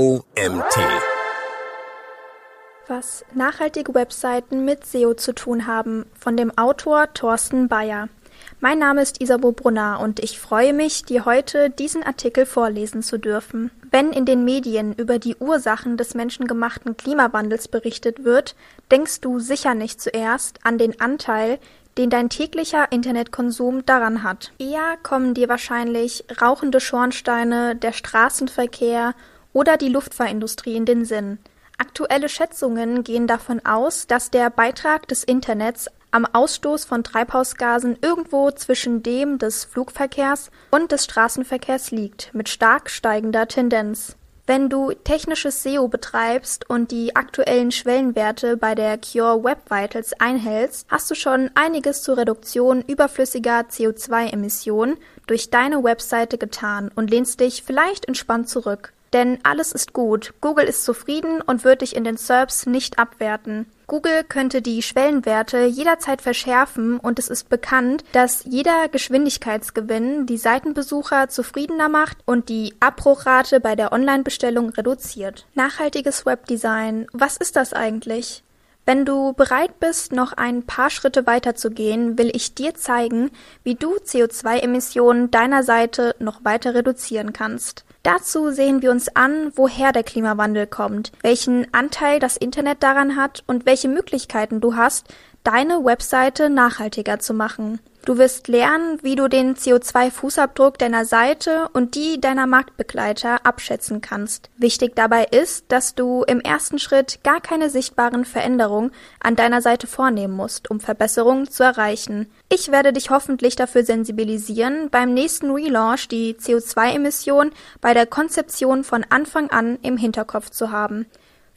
OMT. Was nachhaltige Webseiten mit SEO zu tun haben, von dem Autor Thorsten Bayer. Mein Name ist Isabo Brunner und ich freue mich, dir heute diesen Artikel vorlesen zu dürfen. Wenn in den Medien über die Ursachen des menschengemachten Klimawandels berichtet wird, denkst du sicher nicht zuerst an den Anteil, den dein täglicher Internetkonsum daran hat. Eher kommen dir wahrscheinlich rauchende Schornsteine, der Straßenverkehr oder die Luftfahrtindustrie in den Sinn. Aktuelle Schätzungen gehen davon aus, dass der Beitrag des Internets am Ausstoß von Treibhausgasen irgendwo zwischen dem des Flugverkehrs und des Straßenverkehrs liegt, mit stark steigender Tendenz. Wenn du technisches SEO betreibst und die aktuellen Schwellenwerte bei der Cure Web Vitals einhältst, hast du schon einiges zur Reduktion überflüssiger CO2-Emissionen durch deine Webseite getan und lehnst dich vielleicht entspannt zurück. Denn alles ist gut. Google ist zufrieden und wird dich in den SERPs nicht abwerten. Google könnte die Schwellenwerte jederzeit verschärfen und es ist bekannt, dass jeder Geschwindigkeitsgewinn die Seitenbesucher zufriedener macht und die Abbruchrate bei der Online-Bestellung reduziert. Nachhaltiges Webdesign. Was ist das eigentlich? Wenn du bereit bist, noch ein paar Schritte weiter zu gehen, will ich dir zeigen, wie du CO2-Emissionen deiner Seite noch weiter reduzieren kannst. Dazu sehen wir uns an, woher der Klimawandel kommt, welchen Anteil das Internet daran hat und welche Möglichkeiten du hast, deine Webseite nachhaltiger zu machen. Du wirst lernen, wie du den CO2-Fußabdruck deiner Seite und die deiner Marktbegleiter abschätzen kannst. Wichtig dabei ist, dass du im ersten Schritt gar keine sichtbaren Veränderungen an deiner Seite vornehmen musst, um Verbesserungen zu erreichen. Ich werde dich hoffentlich dafür sensibilisieren, beim nächsten Relaunch die CO2-Emission bei der Konzeption von Anfang an im Hinterkopf zu haben.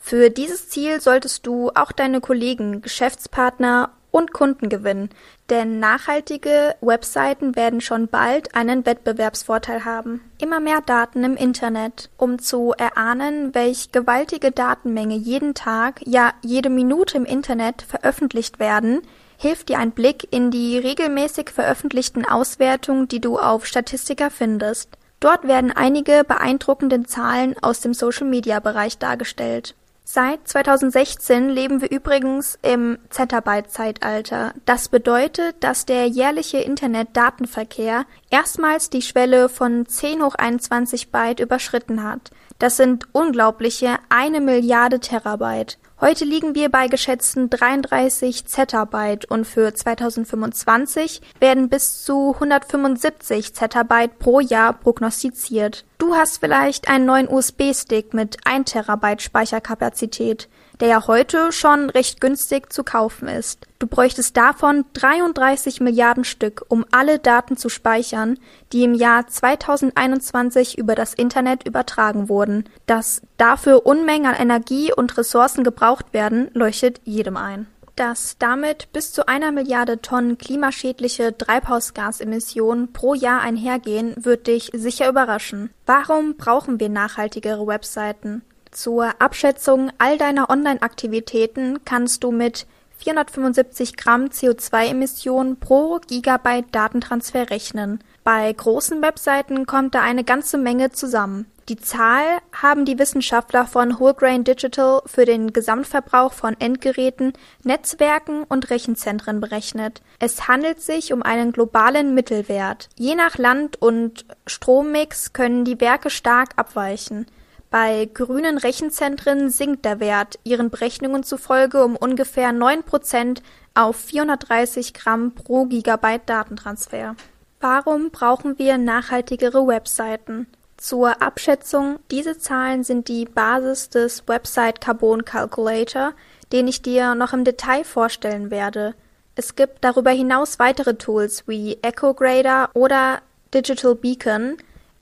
Für dieses Ziel solltest du auch deine Kollegen, Geschäftspartner und Kunden gewinnen, denn nachhaltige Webseiten werden schon bald einen Wettbewerbsvorteil haben. Immer mehr Daten im Internet. Um zu erahnen, welch gewaltige Datenmenge jeden Tag, ja jede Minute im Internet veröffentlicht werden, hilft dir ein Blick in die regelmäßig veröffentlichten Auswertungen, die du auf Statistika findest. Dort werden einige beeindruckende Zahlen aus dem Social-Media-Bereich dargestellt. Seit 2016 leben wir übrigens im Zettabyte-Zeitalter. Das bedeutet, dass der jährliche Internet-Datenverkehr erstmals die Schwelle von 10 hoch 21 Byte überschritten hat. Das sind unglaubliche eine Milliarde Terabyte. Heute liegen wir bei geschätzten 33 Zettabyte und für 2025 werden bis zu 175 Zettabyte pro Jahr prognostiziert. Du hast vielleicht einen neuen USB-Stick mit 1 Terabyte Speicherkapazität der ja heute schon recht günstig zu kaufen ist. Du bräuchtest davon 33 Milliarden Stück, um alle Daten zu speichern, die im Jahr 2021 über das Internet übertragen wurden. Dass dafür Unmengen an Energie und Ressourcen gebraucht werden, leuchtet jedem ein. Dass damit bis zu einer Milliarde Tonnen klimaschädliche Treibhausgasemissionen pro Jahr einhergehen, wird dich sicher überraschen. Warum brauchen wir nachhaltigere Webseiten? Zur Abschätzung all deiner Online-Aktivitäten kannst du mit 475 Gramm CO2-Emissionen pro Gigabyte Datentransfer rechnen. Bei großen Webseiten kommt da eine ganze Menge zusammen. Die Zahl haben die Wissenschaftler von Wholegrain Digital für den Gesamtverbrauch von Endgeräten, Netzwerken und Rechenzentren berechnet. Es handelt sich um einen globalen Mittelwert. Je nach Land und Strommix können die Werke stark abweichen. Bei grünen Rechenzentren sinkt der Wert ihren Berechnungen zufolge um ungefähr 9 Prozent auf 430 Gramm pro Gigabyte Datentransfer. Warum brauchen wir nachhaltigere Webseiten? Zur Abschätzung, diese Zahlen sind die Basis des Website Carbon Calculator, den ich dir noch im Detail vorstellen werde. Es gibt darüber hinaus weitere Tools wie EcoGrader oder Digital Beacon,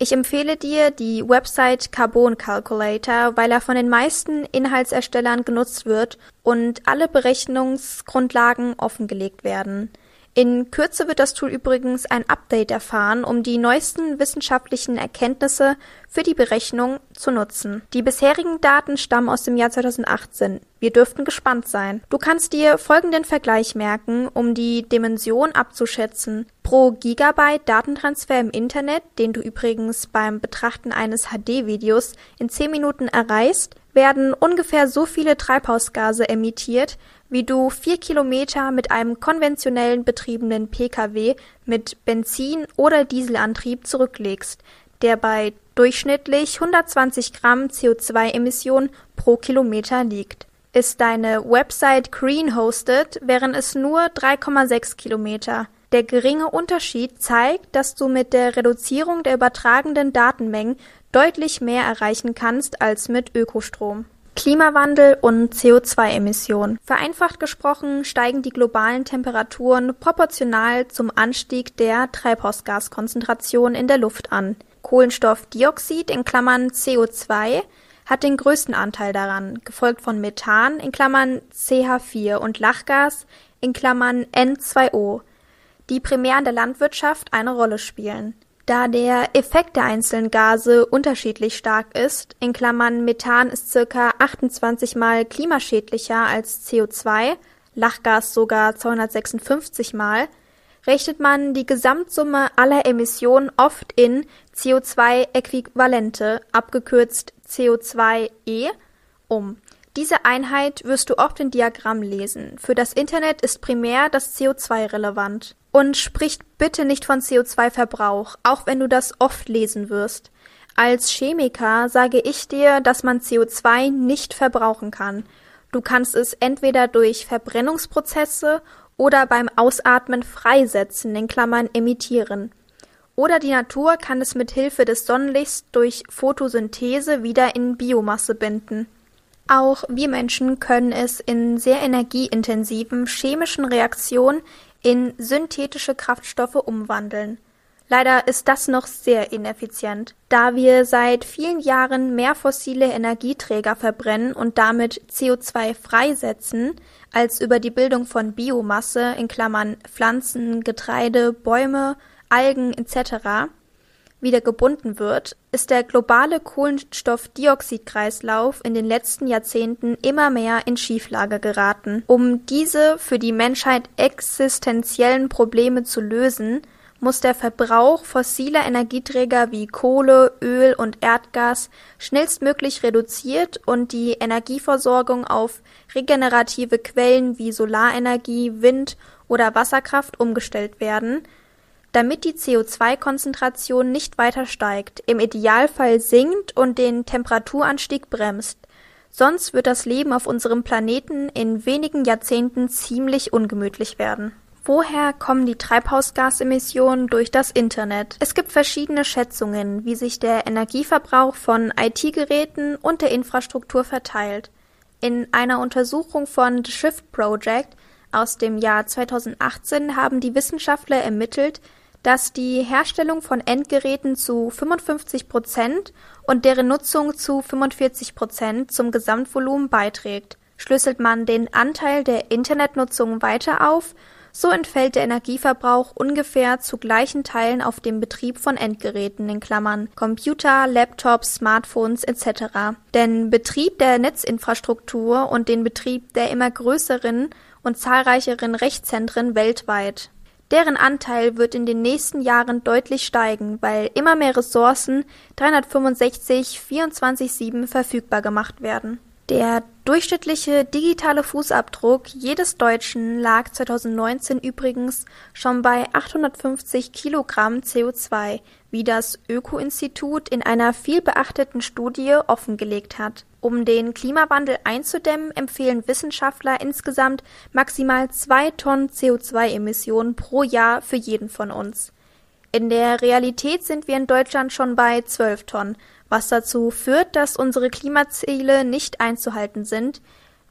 ich empfehle dir die Website Carbon Calculator, weil er von den meisten Inhaltserstellern genutzt wird und alle Berechnungsgrundlagen offengelegt werden. In Kürze wird das Tool übrigens ein Update erfahren, um die neuesten wissenschaftlichen Erkenntnisse für die Berechnung zu nutzen. Die bisherigen Daten stammen aus dem Jahr 2018. Wir dürften gespannt sein. Du kannst dir folgenden Vergleich merken, um die Dimension abzuschätzen. Pro Gigabyte Datentransfer im Internet, den du übrigens beim Betrachten eines HD-Videos in 10 Minuten erreichst, werden ungefähr so viele Treibhausgase emittiert, wie du vier Kilometer mit einem konventionellen betriebenen Pkw mit Benzin- oder Dieselantrieb zurücklegst, der bei durchschnittlich 120 Gramm CO2-Emissionen pro Kilometer liegt. Ist deine Website green hosted, wären es nur 3,6 Kilometer. Der geringe Unterschied zeigt, dass du mit der Reduzierung der übertragenen Datenmengen deutlich mehr erreichen kannst als mit Ökostrom. Klimawandel und CO2-Emissionen. Vereinfacht gesprochen steigen die globalen Temperaturen proportional zum Anstieg der Treibhausgaskonzentration in der Luft an. Kohlenstoffdioxid in Klammern (CO2) hat den größten Anteil daran, gefolgt von Methan in Klammern (CH4) und Lachgas in Klammern (N2O), die primär in der Landwirtschaft eine Rolle spielen da der Effekt der einzelnen Gase unterschiedlich stark ist in Klammern (Methan ist circa 28 mal klimaschädlicher als CO2, Lachgas sogar 256 mal), rechnet man die Gesamtsumme aller Emissionen oft in CO2-Äquivalente abgekürzt CO2e) um. Diese Einheit wirst du oft in Diagrammen lesen. Für das Internet ist primär das CO2 relevant und spricht bitte nicht von CO2-Verbrauch, auch wenn du das oft lesen wirst. Als Chemiker sage ich dir, dass man CO2 nicht verbrauchen kann. Du kannst es entweder durch Verbrennungsprozesse oder beim Ausatmen freisetzen, in Klammern emittieren. Oder die Natur kann es mit Hilfe des Sonnenlichts durch Photosynthese wieder in Biomasse binden. Auch wir Menschen können es in sehr energieintensiven chemischen Reaktionen in synthetische Kraftstoffe umwandeln. Leider ist das noch sehr ineffizient, da wir seit vielen Jahren mehr fossile Energieträger verbrennen und damit CO2 freisetzen, als über die Bildung von Biomasse in Klammern Pflanzen, Getreide, Bäume, Algen etc. wieder gebunden wird, ist der globale Kohlenstoffdioxidkreislauf in den letzten Jahrzehnten immer mehr in Schieflage geraten. Um diese für die Menschheit existenziellen Probleme zu lösen, muss der Verbrauch fossiler Energieträger wie Kohle, Öl und Erdgas schnellstmöglich reduziert und die Energieversorgung auf regenerative Quellen wie Solarenergie, Wind oder Wasserkraft umgestellt werden damit die CO2-Konzentration nicht weiter steigt, im Idealfall sinkt und den Temperaturanstieg bremst. Sonst wird das Leben auf unserem Planeten in wenigen Jahrzehnten ziemlich ungemütlich werden. Woher kommen die Treibhausgasemissionen durch das Internet? Es gibt verschiedene Schätzungen, wie sich der Energieverbrauch von IT-Geräten und der Infrastruktur verteilt. In einer Untersuchung von The Shift Project aus dem Jahr 2018 haben die Wissenschaftler ermittelt, dass die Herstellung von Endgeräten zu 55 Prozent und deren Nutzung zu 45 Prozent zum Gesamtvolumen beiträgt. Schlüsselt man den Anteil der Internetnutzung weiter auf, so entfällt der Energieverbrauch ungefähr zu gleichen Teilen auf dem Betrieb von Endgeräten in Klammern (Computer, Laptops, Smartphones etc.), den Betrieb der Netzinfrastruktur und den Betrieb der immer größeren und zahlreicheren Rechenzentren weltweit deren Anteil wird in den nächsten Jahren deutlich steigen, weil immer mehr Ressourcen 365 24/7 verfügbar gemacht werden. Der durchschnittliche digitale Fußabdruck jedes Deutschen lag 2019 übrigens schon bei 850 Kilogramm CO2, wie das Öko-Institut in einer vielbeachteten Studie offengelegt hat. Um den Klimawandel einzudämmen, empfehlen Wissenschaftler insgesamt maximal zwei Tonnen CO2-Emissionen pro Jahr für jeden von uns. In der Realität sind wir in Deutschland schon bei zwölf Tonnen, was dazu führt, dass unsere Klimaziele nicht einzuhalten sind,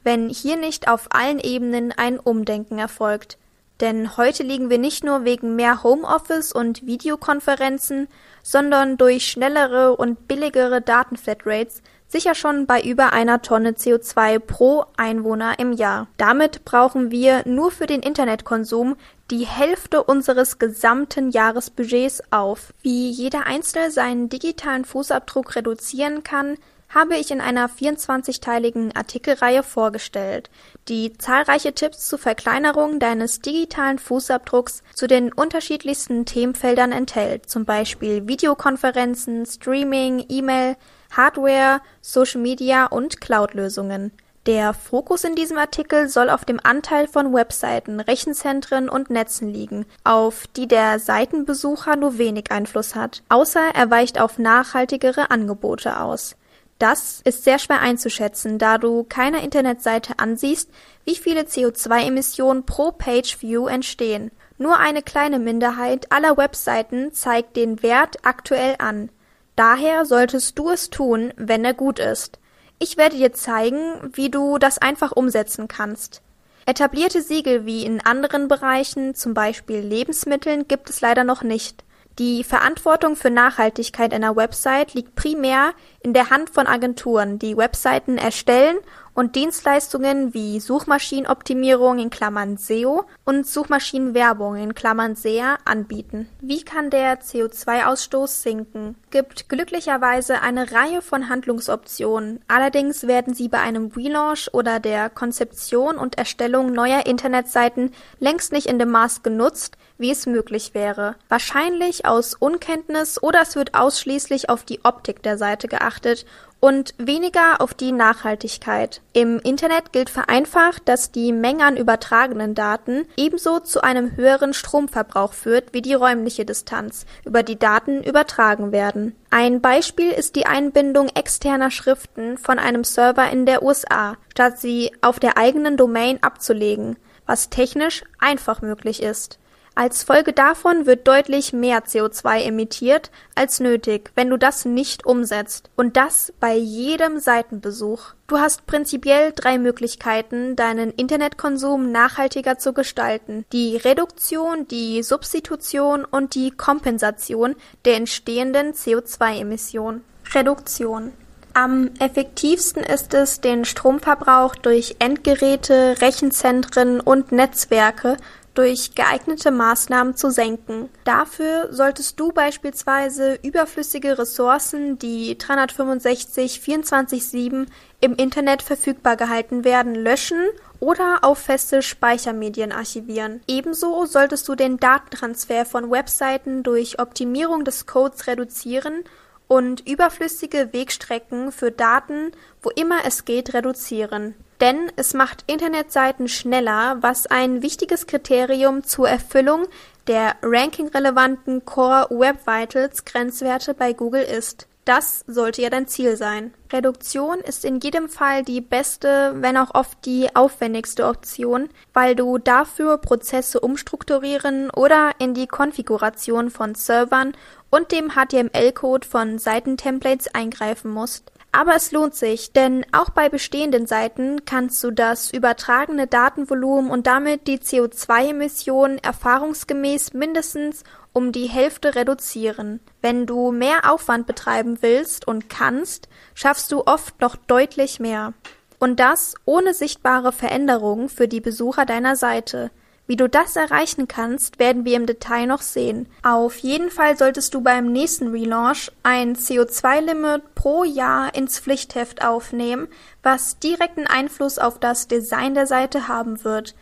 wenn hier nicht auf allen Ebenen ein Umdenken erfolgt. Denn heute liegen wir nicht nur wegen mehr Homeoffice und Videokonferenzen, sondern durch schnellere und billigere Datenflatrates sicher schon bei über einer Tonne CO2 pro Einwohner im Jahr. Damit brauchen wir nur für den Internetkonsum die Hälfte unseres gesamten Jahresbudgets auf. Wie jeder Einzelne seinen digitalen Fußabdruck reduzieren kann, habe ich in einer 24-teiligen Artikelreihe vorgestellt, die zahlreiche Tipps zur Verkleinerung deines digitalen Fußabdrucks zu den unterschiedlichsten Themenfeldern enthält, zum Beispiel Videokonferenzen, Streaming, E-Mail, Hardware, Social Media und Cloud-Lösungen. Der Fokus in diesem Artikel soll auf dem Anteil von Webseiten, Rechenzentren und Netzen liegen, auf die der Seitenbesucher nur wenig Einfluss hat, außer er weicht auf nachhaltigere Angebote aus. Das ist sehr schwer einzuschätzen, da du keiner Internetseite ansiehst, wie viele CO2-Emissionen pro Page-View entstehen. Nur eine kleine Minderheit aller Webseiten zeigt den Wert aktuell an. Daher solltest du es tun, wenn er gut ist. Ich werde dir zeigen, wie du das einfach umsetzen kannst. Etablierte Siegel wie in anderen Bereichen, zum Beispiel Lebensmitteln, gibt es leider noch nicht. Die Verantwortung für Nachhaltigkeit einer Website liegt primär in der Hand von Agenturen, die Webseiten erstellen und Dienstleistungen wie Suchmaschinenoptimierung in Klammern (SEO) und Suchmaschinenwerbung in Klammern (SEA) anbieten. Wie kann der CO2-Ausstoß sinken? Gibt glücklicherweise eine Reihe von Handlungsoptionen, allerdings werden sie bei einem Relaunch oder der Konzeption und Erstellung neuer Internetseiten längst nicht in dem Maß genutzt, wie es möglich wäre. Wahrscheinlich aus Unkenntnis oder es wird ausschließlich auf die Optik der Seite geachtet und weniger auf die Nachhaltigkeit. Im Internet gilt vereinfacht, dass die Menge an übertragenen Daten ebenso zu einem höheren Stromverbrauch führt wie die räumliche Distanz, über die Daten übertragen werden. Ein Beispiel ist die Einbindung externer Schriften von einem Server in der USA, statt sie auf der eigenen Domain abzulegen, was technisch einfach möglich ist. Als Folge davon wird deutlich mehr CO2 emittiert als nötig, wenn du das nicht umsetzt. Und das bei jedem Seitenbesuch. Du hast prinzipiell drei Möglichkeiten, deinen Internetkonsum nachhaltiger zu gestalten. Die Reduktion, die Substitution und die Kompensation der entstehenden CO2-Emissionen. Reduktion. Am effektivsten ist es, den Stromverbrauch durch Endgeräte, Rechenzentren und Netzwerke durch geeignete Maßnahmen zu senken. Dafür solltest du beispielsweise überflüssige Ressourcen, die 365 24/7 im Internet verfügbar gehalten werden, löschen oder auf feste Speichermedien archivieren. Ebenso solltest du den Datentransfer von Webseiten durch Optimierung des Codes reduzieren und überflüssige Wegstrecken für Daten, wo immer es geht, reduzieren. Denn es macht Internetseiten schneller, was ein wichtiges Kriterium zur Erfüllung der rankingrelevanten Core Web Vitals Grenzwerte bei Google ist. Das sollte ja dein Ziel sein. Reduktion ist in jedem Fall die beste, wenn auch oft die aufwendigste Option, weil du dafür Prozesse umstrukturieren oder in die Konfiguration von Servern und dem HTML-Code von Seitentemplates eingreifen musst. Aber es lohnt sich, denn auch bei bestehenden Seiten kannst du das übertragene Datenvolumen und damit die CO2-Emissionen erfahrungsgemäß mindestens um die Hälfte reduzieren. Wenn du mehr Aufwand betreiben willst und kannst, schaffst du oft noch deutlich mehr. Und das ohne sichtbare Veränderungen für die Besucher deiner Seite. Wie du das erreichen kannst, werden wir im Detail noch sehen. Auf jeden Fall solltest du beim nächsten Relaunch ein CO2-Limit pro Jahr ins Pflichtheft aufnehmen, was direkten Einfluss auf das Design der Seite haben wird.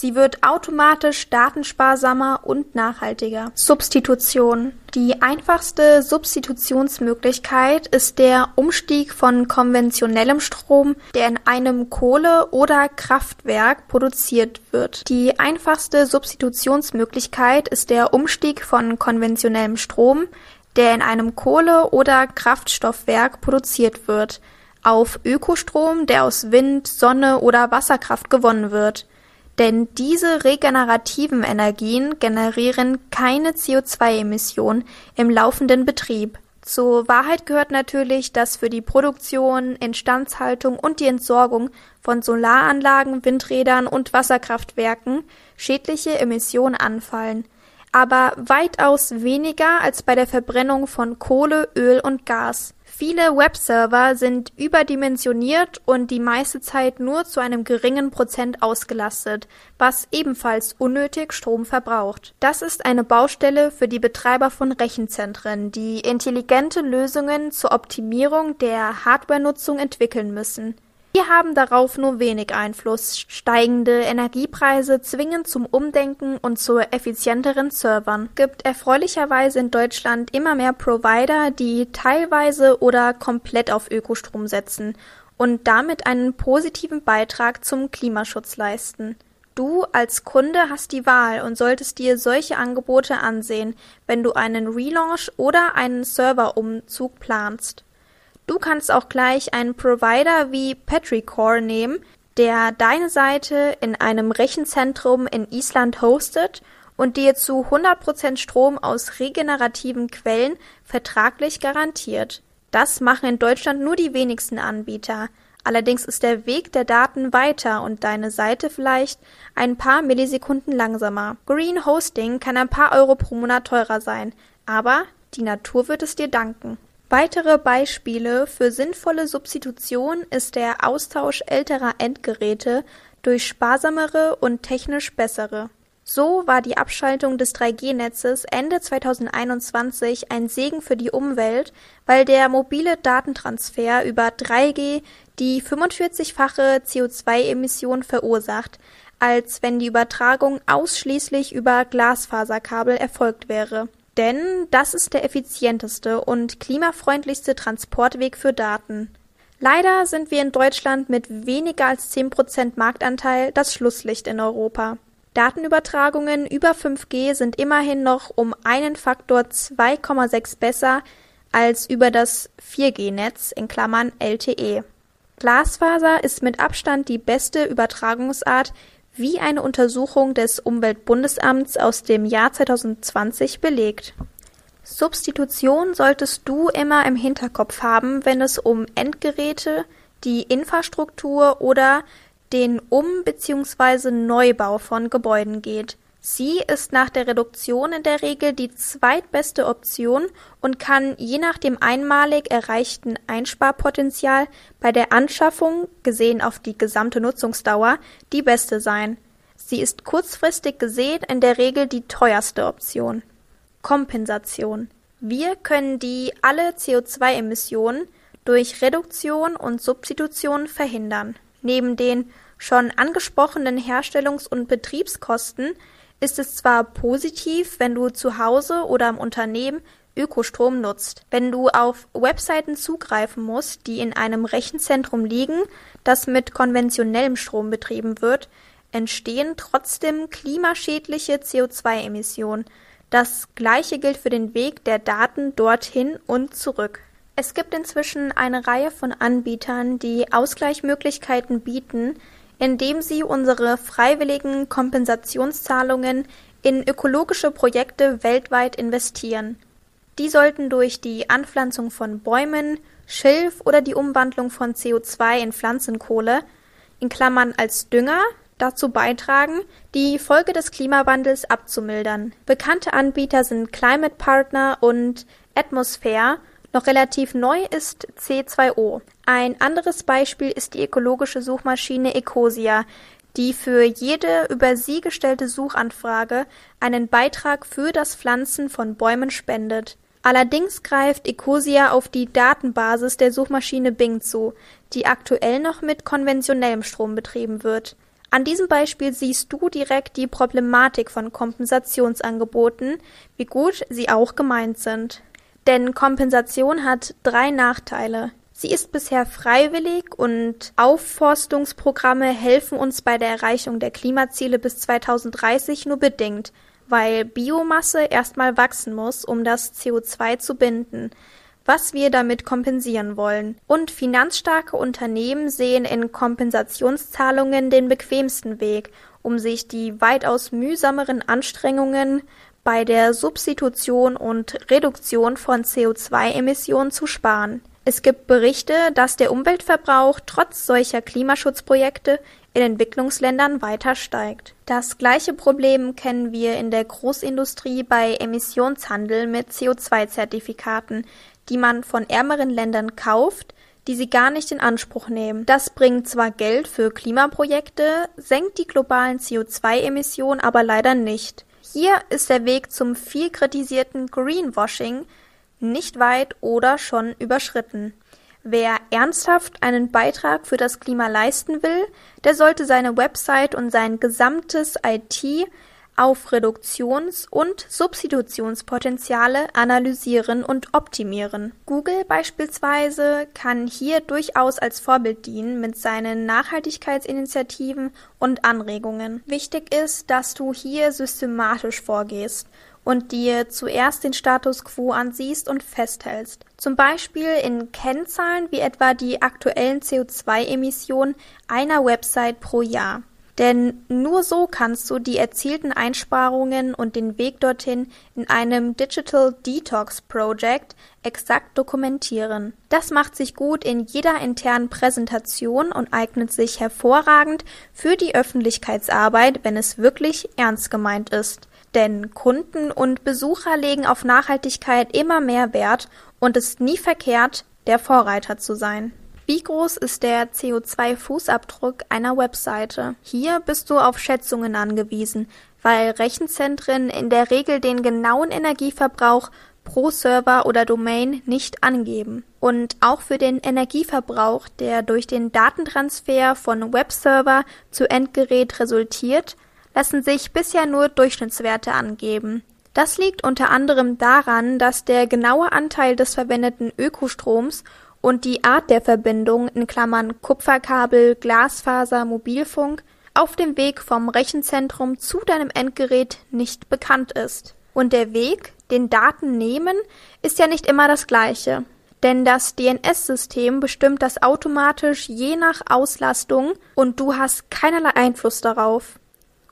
Sie wird automatisch datensparsamer und nachhaltiger. Substitution. Die einfachste Substitutionsmöglichkeit ist der Umstieg von konventionellem Strom, der in einem Kohle- oder Kraftwerk produziert wird. Die einfachste Substitutionsmöglichkeit ist der Umstieg von konventionellem Strom, der in einem Kohle- oder Kraftstoffwerk produziert wird, auf Ökostrom, der aus Wind, Sonne oder Wasserkraft gewonnen wird. Denn diese regenerativen Energien generieren keine CO2-Emissionen im laufenden Betrieb. Zur Wahrheit gehört natürlich, dass für die Produktion, Instandhaltung und die Entsorgung von Solaranlagen, Windrädern und Wasserkraftwerken schädliche Emissionen anfallen. aber weitaus weniger als bei der Verbrennung von Kohle, Öl und Gas. Viele Webserver sind überdimensioniert und die meiste Zeit nur zu einem geringen Prozent ausgelastet, was ebenfalls unnötig Strom verbraucht. Das ist eine Baustelle für die Betreiber von Rechenzentren, die intelligente Lösungen zur Optimierung der Hardwarenutzung entwickeln müssen. Wir haben darauf nur wenig Einfluss. Steigende Energiepreise zwingen zum Umdenken und zu effizienteren Servern. Gibt erfreulicherweise in Deutschland immer mehr Provider, die teilweise oder komplett auf Ökostrom setzen und damit einen positiven Beitrag zum Klimaschutz leisten. Du als Kunde hast die Wahl und solltest dir solche Angebote ansehen, wenn du einen Relaunch oder einen Serverumzug planst. Du kannst auch gleich einen Provider wie Petrichor nehmen, der deine Seite in einem Rechenzentrum in Island hostet und dir zu 100% Strom aus regenerativen Quellen vertraglich garantiert. Das machen in Deutschland nur die wenigsten Anbieter. Allerdings ist der Weg der Daten weiter und deine Seite vielleicht ein paar Millisekunden langsamer. Green Hosting kann ein paar Euro pro Monat teurer sein, aber die Natur wird es dir danken. Weitere Beispiele für sinnvolle Substitution ist der Austausch älterer Endgeräte durch sparsamere und technisch bessere. So war die Abschaltung des 3G-Netzes Ende 2021 ein Segen für die Umwelt, weil der mobile Datentransfer über 3G die 45-fache CO2-Emission verursacht, als wenn die Übertragung ausschließlich über Glasfaserkabel erfolgt wäre denn das ist der effizienteste und klimafreundlichste Transportweg für Daten. Leider sind wir in Deutschland mit weniger als 10% Marktanteil das Schlusslicht in Europa. Datenübertragungen über 5G sind immerhin noch um einen Faktor 2,6 besser als über das 4G-Netz in Klammern LTE. Glasfaser ist mit Abstand die beste Übertragungsart wie eine Untersuchung des Umweltbundesamts aus dem Jahr 2020 belegt. Substitution solltest du immer im Hinterkopf haben, wenn es um Endgeräte, die Infrastruktur oder den Um- bzw. Neubau von Gebäuden geht Sie ist nach der Reduktion in der Regel die zweitbeste Option und kann je nach dem einmalig erreichten Einsparpotenzial bei der Anschaffung, gesehen auf die gesamte Nutzungsdauer, die beste sein. Sie ist kurzfristig gesehen in der Regel die teuerste Option. Kompensation. Wir können die alle CO2-Emissionen durch Reduktion und Substitution verhindern. Neben den schon angesprochenen Herstellungs- und Betriebskosten ist es zwar positiv, wenn du zu Hause oder im Unternehmen Ökostrom nutzt. Wenn du auf Webseiten zugreifen musst, die in einem Rechenzentrum liegen, das mit konventionellem Strom betrieben wird, entstehen trotzdem klimaschädliche CO2-Emissionen. Das gleiche gilt für den Weg der Daten dorthin und zurück. Es gibt inzwischen eine Reihe von Anbietern, die Ausgleichsmöglichkeiten bieten, indem sie unsere freiwilligen Kompensationszahlungen in ökologische Projekte weltweit investieren. Die sollten durch die Anpflanzung von Bäumen, Schilf oder die Umwandlung von CO2 in Pflanzenkohle in Klammern (als Dünger) dazu beitragen, die Folge des Klimawandels abzumildern. Bekannte Anbieter sind Climate Partner und Atmosphere noch relativ neu ist C2O. Ein anderes Beispiel ist die ökologische Suchmaschine Ecosia, die für jede über sie gestellte Suchanfrage einen Beitrag für das Pflanzen von Bäumen spendet. Allerdings greift Ecosia auf die Datenbasis der Suchmaschine Bing zu, die aktuell noch mit konventionellem Strom betrieben wird. An diesem Beispiel siehst du direkt die Problematik von Kompensationsangeboten, wie gut sie auch gemeint sind. Denn Kompensation hat drei Nachteile. Sie ist bisher freiwillig und Aufforstungsprogramme helfen uns bei der Erreichung der Klimaziele bis 2030 nur bedingt, weil Biomasse erstmal wachsen muss, um das CO2 zu binden, was wir damit kompensieren wollen. Und finanzstarke Unternehmen sehen in Kompensationszahlungen den bequemsten Weg, um sich die weitaus mühsameren Anstrengungen bei der Substitution und Reduktion von CO2-Emissionen zu sparen. Es gibt Berichte, dass der Umweltverbrauch trotz solcher Klimaschutzprojekte in Entwicklungsländern weiter steigt. Das gleiche Problem kennen wir in der Großindustrie bei Emissionshandel mit CO2-Zertifikaten, die man von ärmeren Ländern kauft, die sie gar nicht in Anspruch nehmen. Das bringt zwar Geld für Klimaprojekte, senkt die globalen CO2-Emissionen aber leider nicht. Hier ist der Weg zum viel kritisierten Greenwashing nicht weit oder schon überschritten. Wer ernsthaft einen Beitrag für das Klima leisten will, der sollte seine Website und sein gesamtes IT auf Reduktions- und Substitutionspotenziale analysieren und optimieren. Google beispielsweise kann hier durchaus als Vorbild dienen mit seinen Nachhaltigkeitsinitiativen und Anregungen. Wichtig ist, dass du hier systematisch vorgehst und dir zuerst den Status quo ansiehst und festhältst. Zum Beispiel in Kennzahlen wie etwa die aktuellen CO2-Emissionen einer Website pro Jahr. Denn nur so kannst du die erzielten Einsparungen und den Weg dorthin in einem Digital Detox Project exakt dokumentieren. Das macht sich gut in jeder internen Präsentation und eignet sich hervorragend für die Öffentlichkeitsarbeit, wenn es wirklich ernst gemeint ist. Denn Kunden und Besucher legen auf Nachhaltigkeit immer mehr Wert und es ist nie verkehrt, der Vorreiter zu sein. Wie groß ist der CO2-Fußabdruck einer Webseite? Hier bist du auf Schätzungen angewiesen, weil Rechenzentren in der Regel den genauen Energieverbrauch pro Server oder Domain nicht angeben. Und auch für den Energieverbrauch, der durch den Datentransfer von Webserver zu Endgerät resultiert, lassen sich bisher nur Durchschnittswerte angeben. Das liegt unter anderem daran, dass der genaue Anteil des verwendeten Ökostroms und die Art der Verbindung in Klammern (Kupferkabel, Glasfaser, Mobilfunk) auf dem Weg vom Rechenzentrum zu deinem Endgerät nicht bekannt ist. Und der Weg, den Daten nehmen, ist ja nicht immer das gleiche. Denn das DNS-System bestimmt das automatisch je nach Auslastung und du hast keinerlei Einfluss darauf.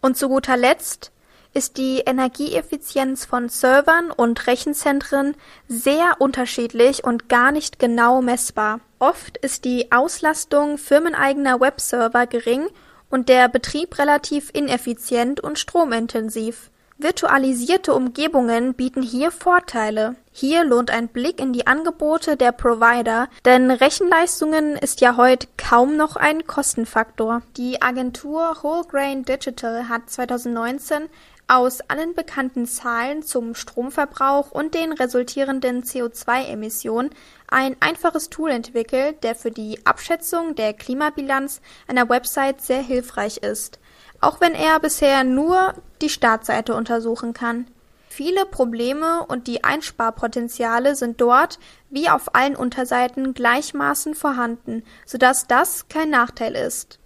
Und zu guter Letzt ist die Energieeffizienz von Servern und Rechenzentren sehr unterschiedlich und gar nicht genau messbar. Oft ist die Auslastung firmeneigener Webserver gering und der Betrieb relativ ineffizient und stromintensiv. Virtualisierte Umgebungen bieten hier Vorteile. Hier lohnt ein Blick in die Angebote der Provider, denn Rechenleistungen ist ja heute kaum noch ein Kostenfaktor. Die Agentur Wholegrain Digital hat 2019 aus allen bekannten Zahlen zum Stromverbrauch und den resultierenden CO2-Emissionen ein einfaches Tool entwickelt, der für die Abschätzung der Klimabilanz einer Website sehr hilfreich ist, auch wenn er bisher nur die Startseite untersuchen kann. Viele Probleme und die Einsparpotenziale sind dort wie auf allen Unterseiten gleichmaßen vorhanden, sodass das kein Nachteil ist.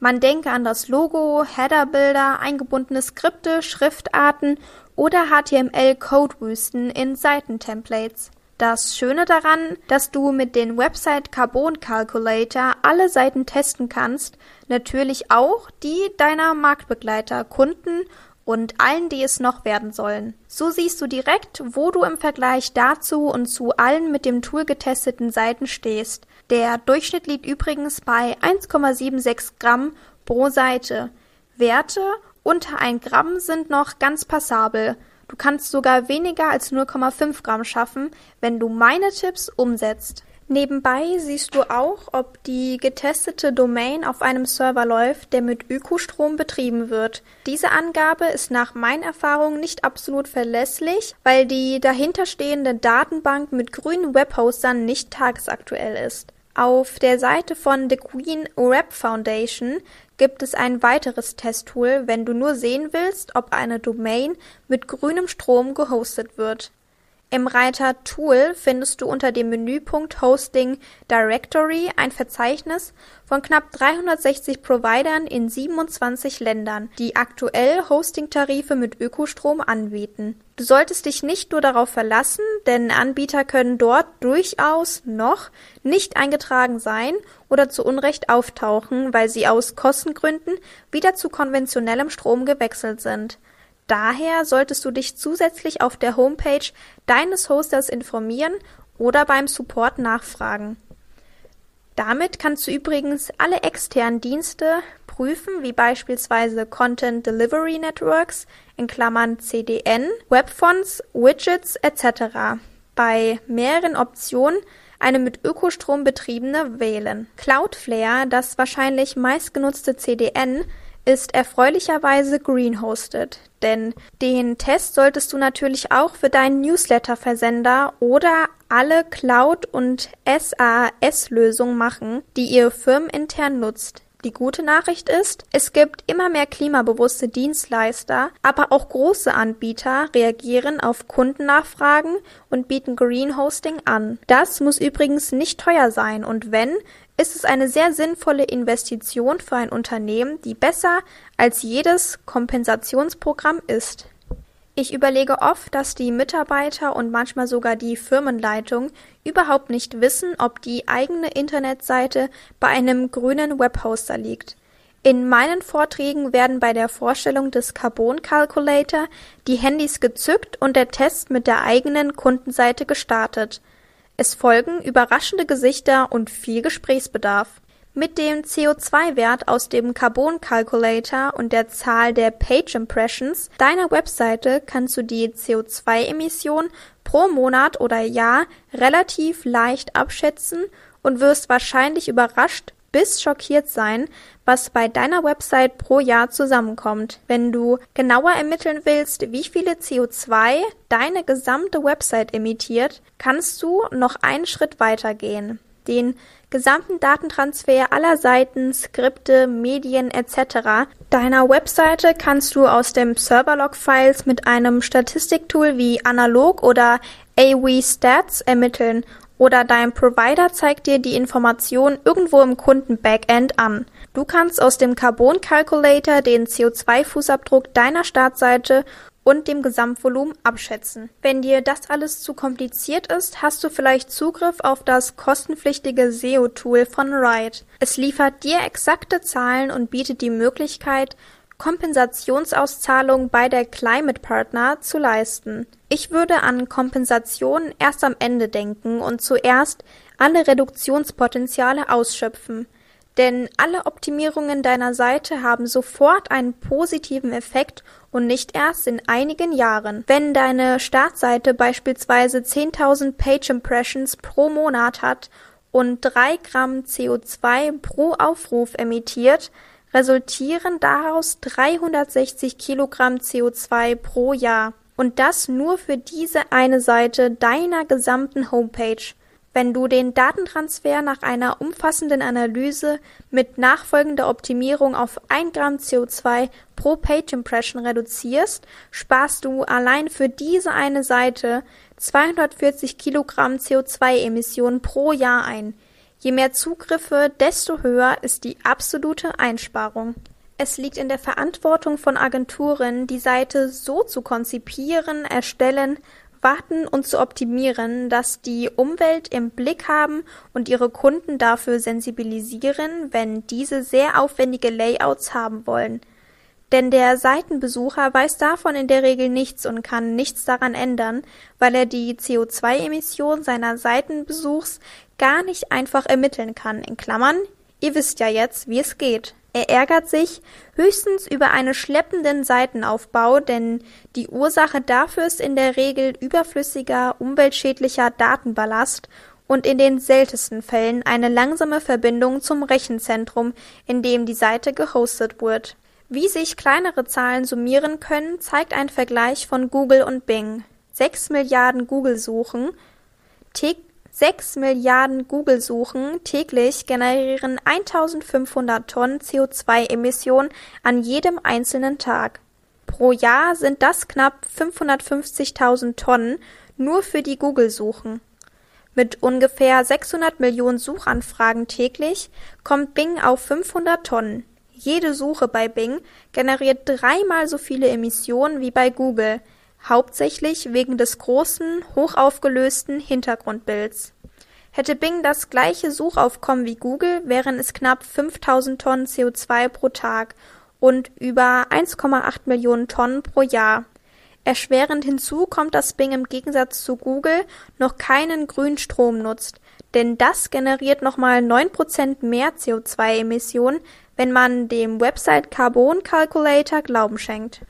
Man denke an das Logo, Headerbilder, eingebundene Skripte, Schriftarten oder HTML-Codewüsten in Seitentemplates. Das Schöne daran, dass du mit den Website Carbon Calculator alle Seiten testen kannst, natürlich auch die deiner Marktbegleiter, Kunden und allen, die es noch werden sollen. So siehst du direkt, wo du im Vergleich dazu und zu allen mit dem Tool getesteten Seiten stehst. Der Durchschnitt liegt übrigens bei 1,76 Gramm pro Seite. Werte unter 1 Gramm sind noch ganz passabel. Du kannst sogar weniger als 0,5 Gramm schaffen, wenn du meine Tipps umsetzt. Nebenbei siehst du auch, ob die getestete Domain auf einem Server läuft, der mit Ökostrom betrieben wird. Diese Angabe ist nach meinen Erfahrungen nicht absolut verlässlich, weil die dahinterstehende Datenbank mit grünen Webhostern nicht tagesaktuell ist. Auf der Seite von The Queen Rep Foundation gibt es ein weiteres Testtool, wenn du nur sehen willst, ob eine Domain mit grünem Strom gehostet wird. Im Reiter Tool findest du unter dem Menüpunkt Hosting Directory ein Verzeichnis von knapp 360 Providern in 27 Ländern, die aktuell Hostingtarife mit Ökostrom anbieten. Du solltest dich nicht nur darauf verlassen, denn Anbieter können dort durchaus noch nicht eingetragen sein oder zu Unrecht auftauchen, weil sie aus Kostengründen wieder zu konventionellem Strom gewechselt sind. Daher solltest du dich zusätzlich auf der Homepage deines Hosters informieren oder beim Support nachfragen. Damit kannst du übrigens alle externen Dienste prüfen, wie beispielsweise Content Delivery Networks in Klammern (CDN), Webfonts, Widgets etc. Bei mehreren Optionen eine mit Ökostrom betriebene wählen. Cloudflare, das wahrscheinlich meistgenutzte CDN, ist erfreulicherweise green-hosted, denn den Test solltest du natürlich auch für deinen Newsletter-Versender oder alle Cloud- und SaaS-Lösungen machen, die ihr firmenintern nutzt. Die gute Nachricht ist, es gibt immer mehr klimabewusste Dienstleister, aber auch große Anbieter reagieren auf Kundennachfragen und bieten Green Hosting an. Das muss übrigens nicht teuer sein und wenn, ist es eine sehr sinnvolle Investition für ein Unternehmen, die besser als jedes Kompensationsprogramm ist. Ich überlege oft, dass die Mitarbeiter und manchmal sogar die Firmenleitung überhaupt nicht wissen, ob die eigene Internetseite bei einem grünen Webhoster liegt. In meinen Vorträgen werden bei der Vorstellung des Carbon Calculator die Handys gezückt und der Test mit der eigenen Kundenseite gestartet. Es folgen überraschende Gesichter und viel Gesprächsbedarf. Mit dem CO2-Wert aus dem Carbon Calculator und der Zahl der Page Impressions deiner Webseite kannst du die CO2-Emission pro Monat oder Jahr relativ leicht abschätzen und wirst wahrscheinlich überrascht bis schockiert sein, was bei deiner Website pro Jahr zusammenkommt. Wenn du genauer ermitteln willst, wie viele CO2 deine gesamte Website emittiert, kannst du noch einen Schritt weiter gehen. Den gesamten Datentransfer aller Seiten, Skripte, Medien etc. deiner Webseite kannst du aus dem Serverlog-Files mit einem Statistiktool wie Analog oder AWE Stats ermitteln oder dein Provider zeigt dir die Information irgendwo im Kunden-Backend an. Du kannst aus dem Carbon Calculator den CO2-Fußabdruck deiner Startseite und dem Gesamtvolumen abschätzen. Wenn dir das alles zu kompliziert ist, hast du vielleicht Zugriff auf das kostenpflichtige SEO-Tool von Ride. Es liefert dir exakte Zahlen und bietet die Möglichkeit, Kompensationsauszahlungen bei der Climate Partner zu leisten. Ich würde an Kompensationen erst am Ende denken und zuerst alle Reduktionspotenziale ausschöpfen. Denn alle Optimierungen deiner Seite haben sofort einen positiven Effekt und nicht erst in einigen Jahren. Wenn deine Startseite beispielsweise 10.000 Page Impressions pro Monat hat und 3 Gramm CO2 pro Aufruf emittiert, resultieren daraus 360 Kilogramm CO2 pro Jahr. Und das nur für diese eine Seite deiner gesamten Homepage. Wenn du den Datentransfer nach einer umfassenden Analyse mit nachfolgender Optimierung auf 1 Gramm CO2 pro Page Impression reduzierst, sparst du allein für diese eine Seite 240 Kilogramm CO2-Emissionen pro Jahr ein. Je mehr Zugriffe, desto höher ist die absolute Einsparung. Es liegt in der Verantwortung von Agenturen, die Seite so zu konzipieren, erstellen warten und zu optimieren, dass die Umwelt im Blick haben und ihre Kunden dafür sensibilisieren, wenn diese sehr aufwendige Layouts haben wollen. Denn der Seitenbesucher weiß davon in der Regel nichts und kann nichts daran ändern, weil er die CO2-Emission seiner Seitenbesuchs gar nicht einfach ermitteln kann. In Klammern, ihr wisst ja jetzt, wie es geht. Er ärgert sich höchstens über einen schleppenden Seitenaufbau, denn die Ursache dafür ist in der Regel überflüssiger, umweltschädlicher Datenballast und in den seltensten Fällen eine langsame Verbindung zum Rechenzentrum, in dem die Seite gehostet wird. Wie sich kleinere Zahlen summieren können, zeigt ein Vergleich von Google und Bing. Sechs Milliarden Google-Suchen, Sechs Milliarden Google-Suchen täglich generieren 1500 Tonnen CO2-Emissionen an jedem einzelnen Tag. Pro Jahr sind das knapp 550.000 Tonnen nur für die Google-Suchen. Mit ungefähr 600 Millionen Suchanfragen täglich kommt Bing auf 500 Tonnen. Jede Suche bei Bing generiert dreimal so viele Emissionen wie bei Google – hauptsächlich wegen des großen, hochaufgelösten Hintergrundbilds. Hätte Bing das gleiche Suchaufkommen wie Google, wären es knapp 5000 Tonnen CO2 pro Tag und über 1,8 Millionen Tonnen pro Jahr. Erschwerend hinzu kommt, dass Bing im Gegensatz zu Google noch keinen Grünstrom nutzt. denn das generiert nochmal 9% mehr CO2-Emissionen, wenn man dem Website Carbon Calculator Glauben schenkt.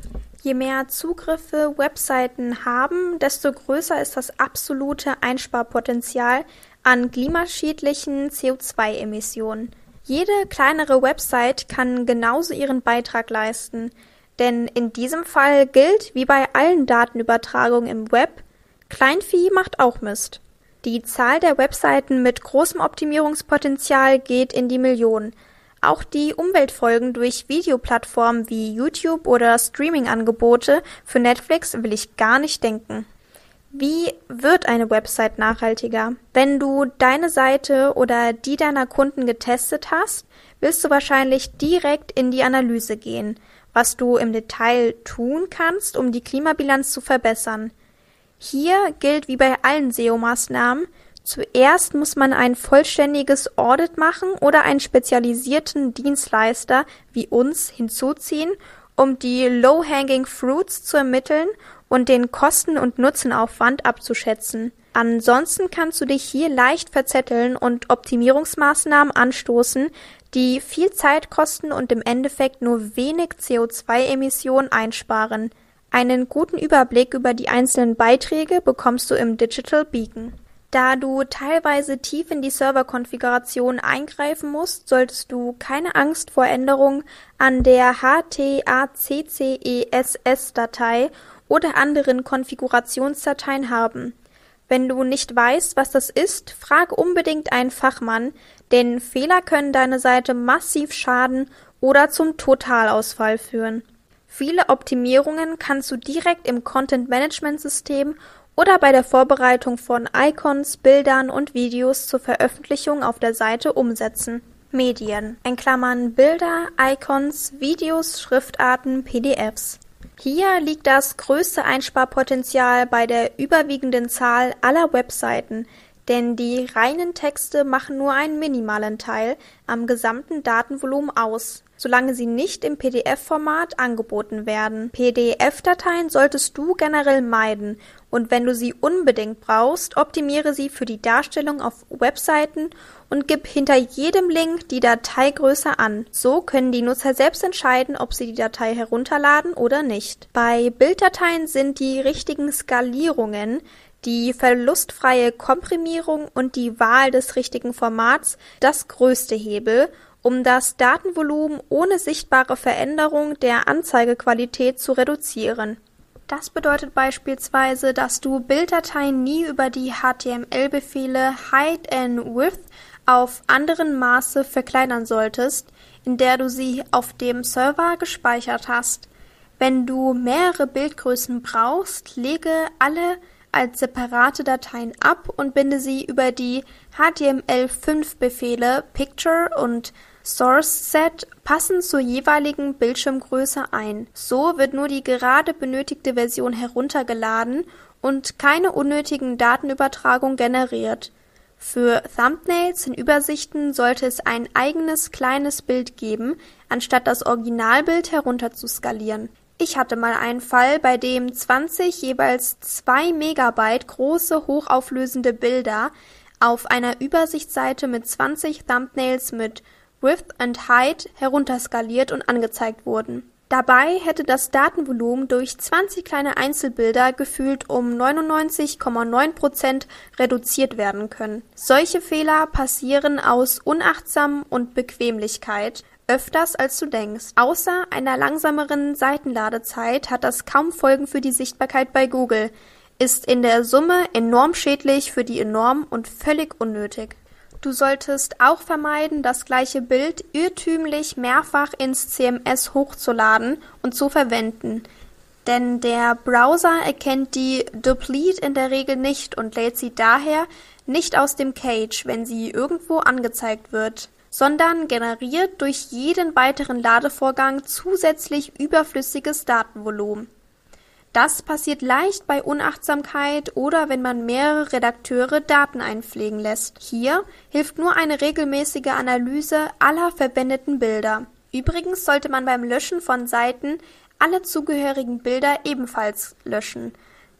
Je mehr Zugriffe Webseiten haben, desto größer ist das absolute Einsparpotenzial an klimaschädlichen CO2-Emissionen. Jede kleinere Website kann genauso ihren Beitrag leisten, denn in diesem Fall gilt, wie bei allen Datenübertragungen im Web, Kleinvieh macht auch Mist. Die Zahl der Webseiten mit großem Optimierungspotenzial geht in die Millionen. Auch die Umweltfolgen durch Videoplattformen wie YouTube oder Streaming-Angebote für Netflix will ich gar nicht denken. Wie wird eine Website nachhaltiger? Wenn du deine Seite oder die deiner Kunden getestet hast, willst du wahrscheinlich direkt in die Analyse gehen, was du im Detail tun kannst, um die Klimabilanz zu verbessern. Hier gilt wie bei allen SEO-Maßnahmen, zuerst muss man ein vollständiges Audit machen oder einen spezialisierten Dienstleister wie uns hinzuziehen, um die Low-Hanging Fruits zu ermitteln und den Kosten- und Nutzenaufwand abzuschätzen. Ansonsten kannst du dich hier leicht verzetteln und Optimierungsmaßnahmen anstoßen, die viel Zeit kosten und im Endeffekt nur wenig CO2-Emissionen einsparen. Einen guten Überblick über die einzelnen Beiträge bekommst du im Digital Beacon. Da du teilweise tief in die Serverkonfiguration eingreifen musst, solltest du keine Angst vor Änderungen an der HTACCESS-Datei oder anderen Konfigurationsdateien haben. Wenn du nicht weißt, was das ist, frag unbedingt einen Fachmann, denn Fehler können deine Seite massiv schaden oder zum Totalausfall führen. Viele Optimierungen kannst du direkt im Content-Management-System oder bei der Vorbereitung von Icons, Bildern und Videos zur Veröffentlichung auf der Seite umsetzen. Medien in Klammern Bilder, Icons, Videos, Schriftarten, PDFs. Hier liegt das größte Einsparpotenzial bei der überwiegenden Zahl aller Webseiten, denn die reinen Texte machen nur einen minimalen Teil am gesamten Datenvolumen aus, solange sie nicht im PDF-Format angeboten werden. PDF-Dateien solltest du generell meiden und wenn du sie unbedingt brauchst, optimiere sie für die Darstellung auf Webseiten und gib hinter jedem Link die Dateigröße an. So können die Nutzer selbst entscheiden, ob sie die Datei herunterladen oder nicht. Bei Bilddateien sind die richtigen Skalierungen die verlustfreie Komprimierung und die Wahl des richtigen Formats das größte Hebel, um das Datenvolumen ohne sichtbare Veränderung der Anzeigequalität zu reduzieren. Das bedeutet beispielsweise, dass du Bilddateien nie über die HTML-Befehle Height and Width auf anderen Maße verkleinern solltest, in der du sie auf dem Server gespeichert hast. Wenn du mehrere Bildgrößen brauchst, lege alle als separate Dateien ab und binde sie über die HTML5-Befehle Picture und SourceSet passend zur jeweiligen Bildschirmgröße ein. So wird nur die gerade benötigte Version heruntergeladen und keine unnötigen Datenübertragungen generiert. Für Thumbnails in Übersichten sollte es ein eigenes kleines Bild geben, anstatt das Originalbild herunterzuskalieren. Ich hatte mal einen Fall, bei dem 20 jeweils 2 Megabyte große hochauflösende Bilder auf einer Übersichtsseite mit 20 Thumbnails mit Width and Height herunterskaliert und angezeigt wurden. Dabei hätte das Datenvolumen durch 20 kleine Einzelbilder gefühlt um 99,9 Prozent reduziert werden können. Solche Fehler passieren aus Unachtsam und Bequemlichkeit öfters als du denkst. Außer einer langsameren Seitenladezeit hat das kaum Folgen für die Sichtbarkeit bei Google, ist in der Summe enorm schädlich für die enorm und völlig unnötig. Du solltest auch vermeiden, das gleiche Bild irrtümlich mehrfach ins CMS hochzuladen und zu verwenden, denn der Browser erkennt die Duplete in der Regel nicht und lädt sie daher nicht aus dem Cache, wenn sie irgendwo angezeigt wird sondern generiert durch jeden weiteren Ladevorgang zusätzlich überflüssiges Datenvolumen. Das passiert leicht bei Unachtsamkeit oder wenn man mehrere Redakteure Daten einpflegen lässt. Hier hilft nur eine regelmäßige Analyse aller verwendeten Bilder. Übrigens sollte man beim Löschen von Seiten alle zugehörigen Bilder ebenfalls löschen.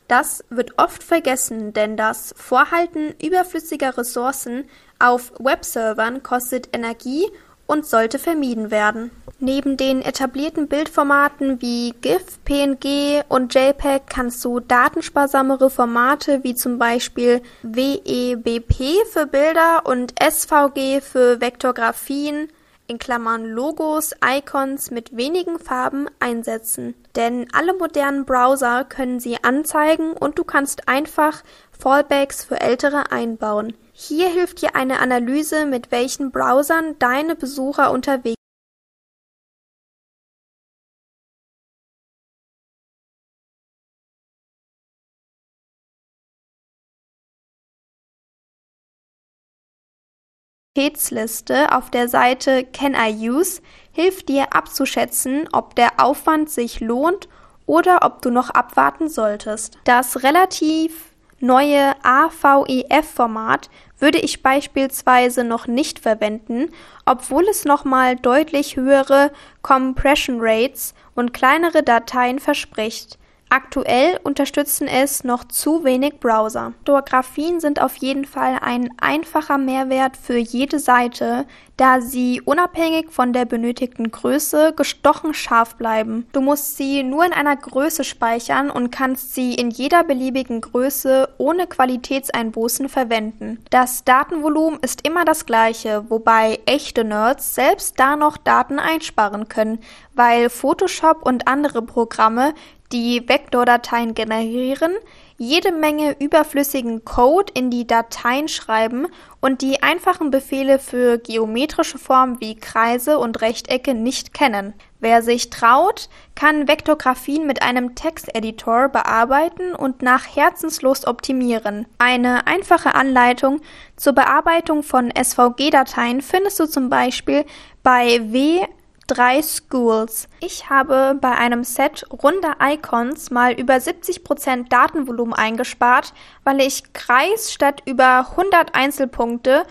Das wird oft vergessen, denn das Vorhalten überflüssiger Ressourcen auf Webservern kostet Energie und sollte vermieden werden. Neben den etablierten Bildformaten wie GIF, PNG und JPEG kannst du datensparsamere Formate wie zum Beispiel WEBP für Bilder und SVG für Vektorgrafien in Klammern Logos, Icons mit wenigen Farben einsetzen. Denn alle modernen Browser können sie anzeigen und du kannst einfach Fallbacks für ältere einbauen. Hier hilft dir eine Analyse, mit welchen Browsern deine Besucher unterwegs Prioritätsliste auf der Seite Can I Use hilft dir abzuschätzen, ob der Aufwand sich lohnt oder ob du noch abwarten solltest. Das relativ neue AVEF-Format würde ich beispielsweise noch nicht verwenden, obwohl es nochmal deutlich höhere Compression Rates und kleinere Dateien verspricht. Aktuell unterstützen es noch zu wenig Browser. Fotografien sind auf jeden Fall ein einfacher Mehrwert für jede Seite, da sie unabhängig von der benötigten Größe gestochen scharf bleiben. Du musst sie nur in einer Größe speichern und kannst sie in jeder beliebigen Größe ohne Qualitätseinbußen verwenden. Das Datenvolumen ist immer das gleiche, wobei echte Nerds selbst da noch Daten einsparen können, weil Photoshop und andere Programme die Vektordateien generieren, jede Menge überflüssigen Code in die Dateien schreiben und die einfachen Befehle für geometrische Formen wie Kreise und Rechtecke nicht kennen. Wer sich traut, kann Vektorgraphien mit einem Texteditor bearbeiten und nach Herzenslust optimieren. Eine einfache Anleitung zur Bearbeitung von SVG-Dateien findest du zum Beispiel bei W drei Schools. Ich habe bei einem Set runder Icons mal über 70% Datenvolumen eingespart, weil ich Kreis statt über 100 Einzelpunkte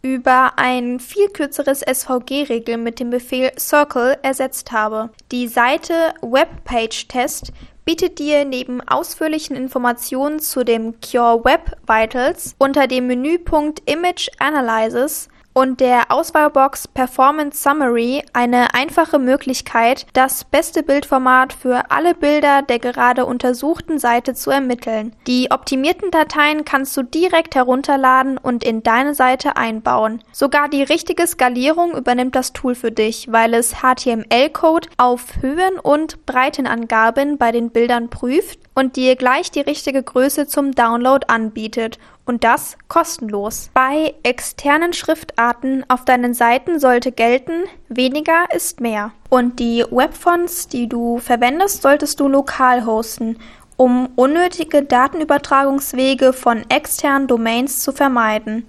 über ein viel kürzeres SVG-Regel mit dem Befehl Circle ersetzt habe. Die Seite Webpage Test bietet dir neben ausführlichen Informationen zu dem Cure Web Vitals unter dem Menüpunkt Image Analysis und der Auswahlbox Performance Summary eine einfache Möglichkeit, das beste Bildformat für alle Bilder der gerade untersuchten Seite zu ermitteln. Die optimierten Dateien kannst du direkt herunterladen und in deine Seite einbauen. Sogar die richtige Skalierung übernimmt das Tool für dich, weil es HTML-Code auf Höhen- und Breitenangaben bei den Bildern prüft und dir gleich die richtige Größe zum Download anbietet und das kostenlos. Bei externen Schriftarten auf deinen Seiten sollte gelten, weniger ist mehr. Und die Webfonts, die du verwendest, solltest du lokal hosten, um unnötige Datenübertragungswege von externen Domains zu vermeiden.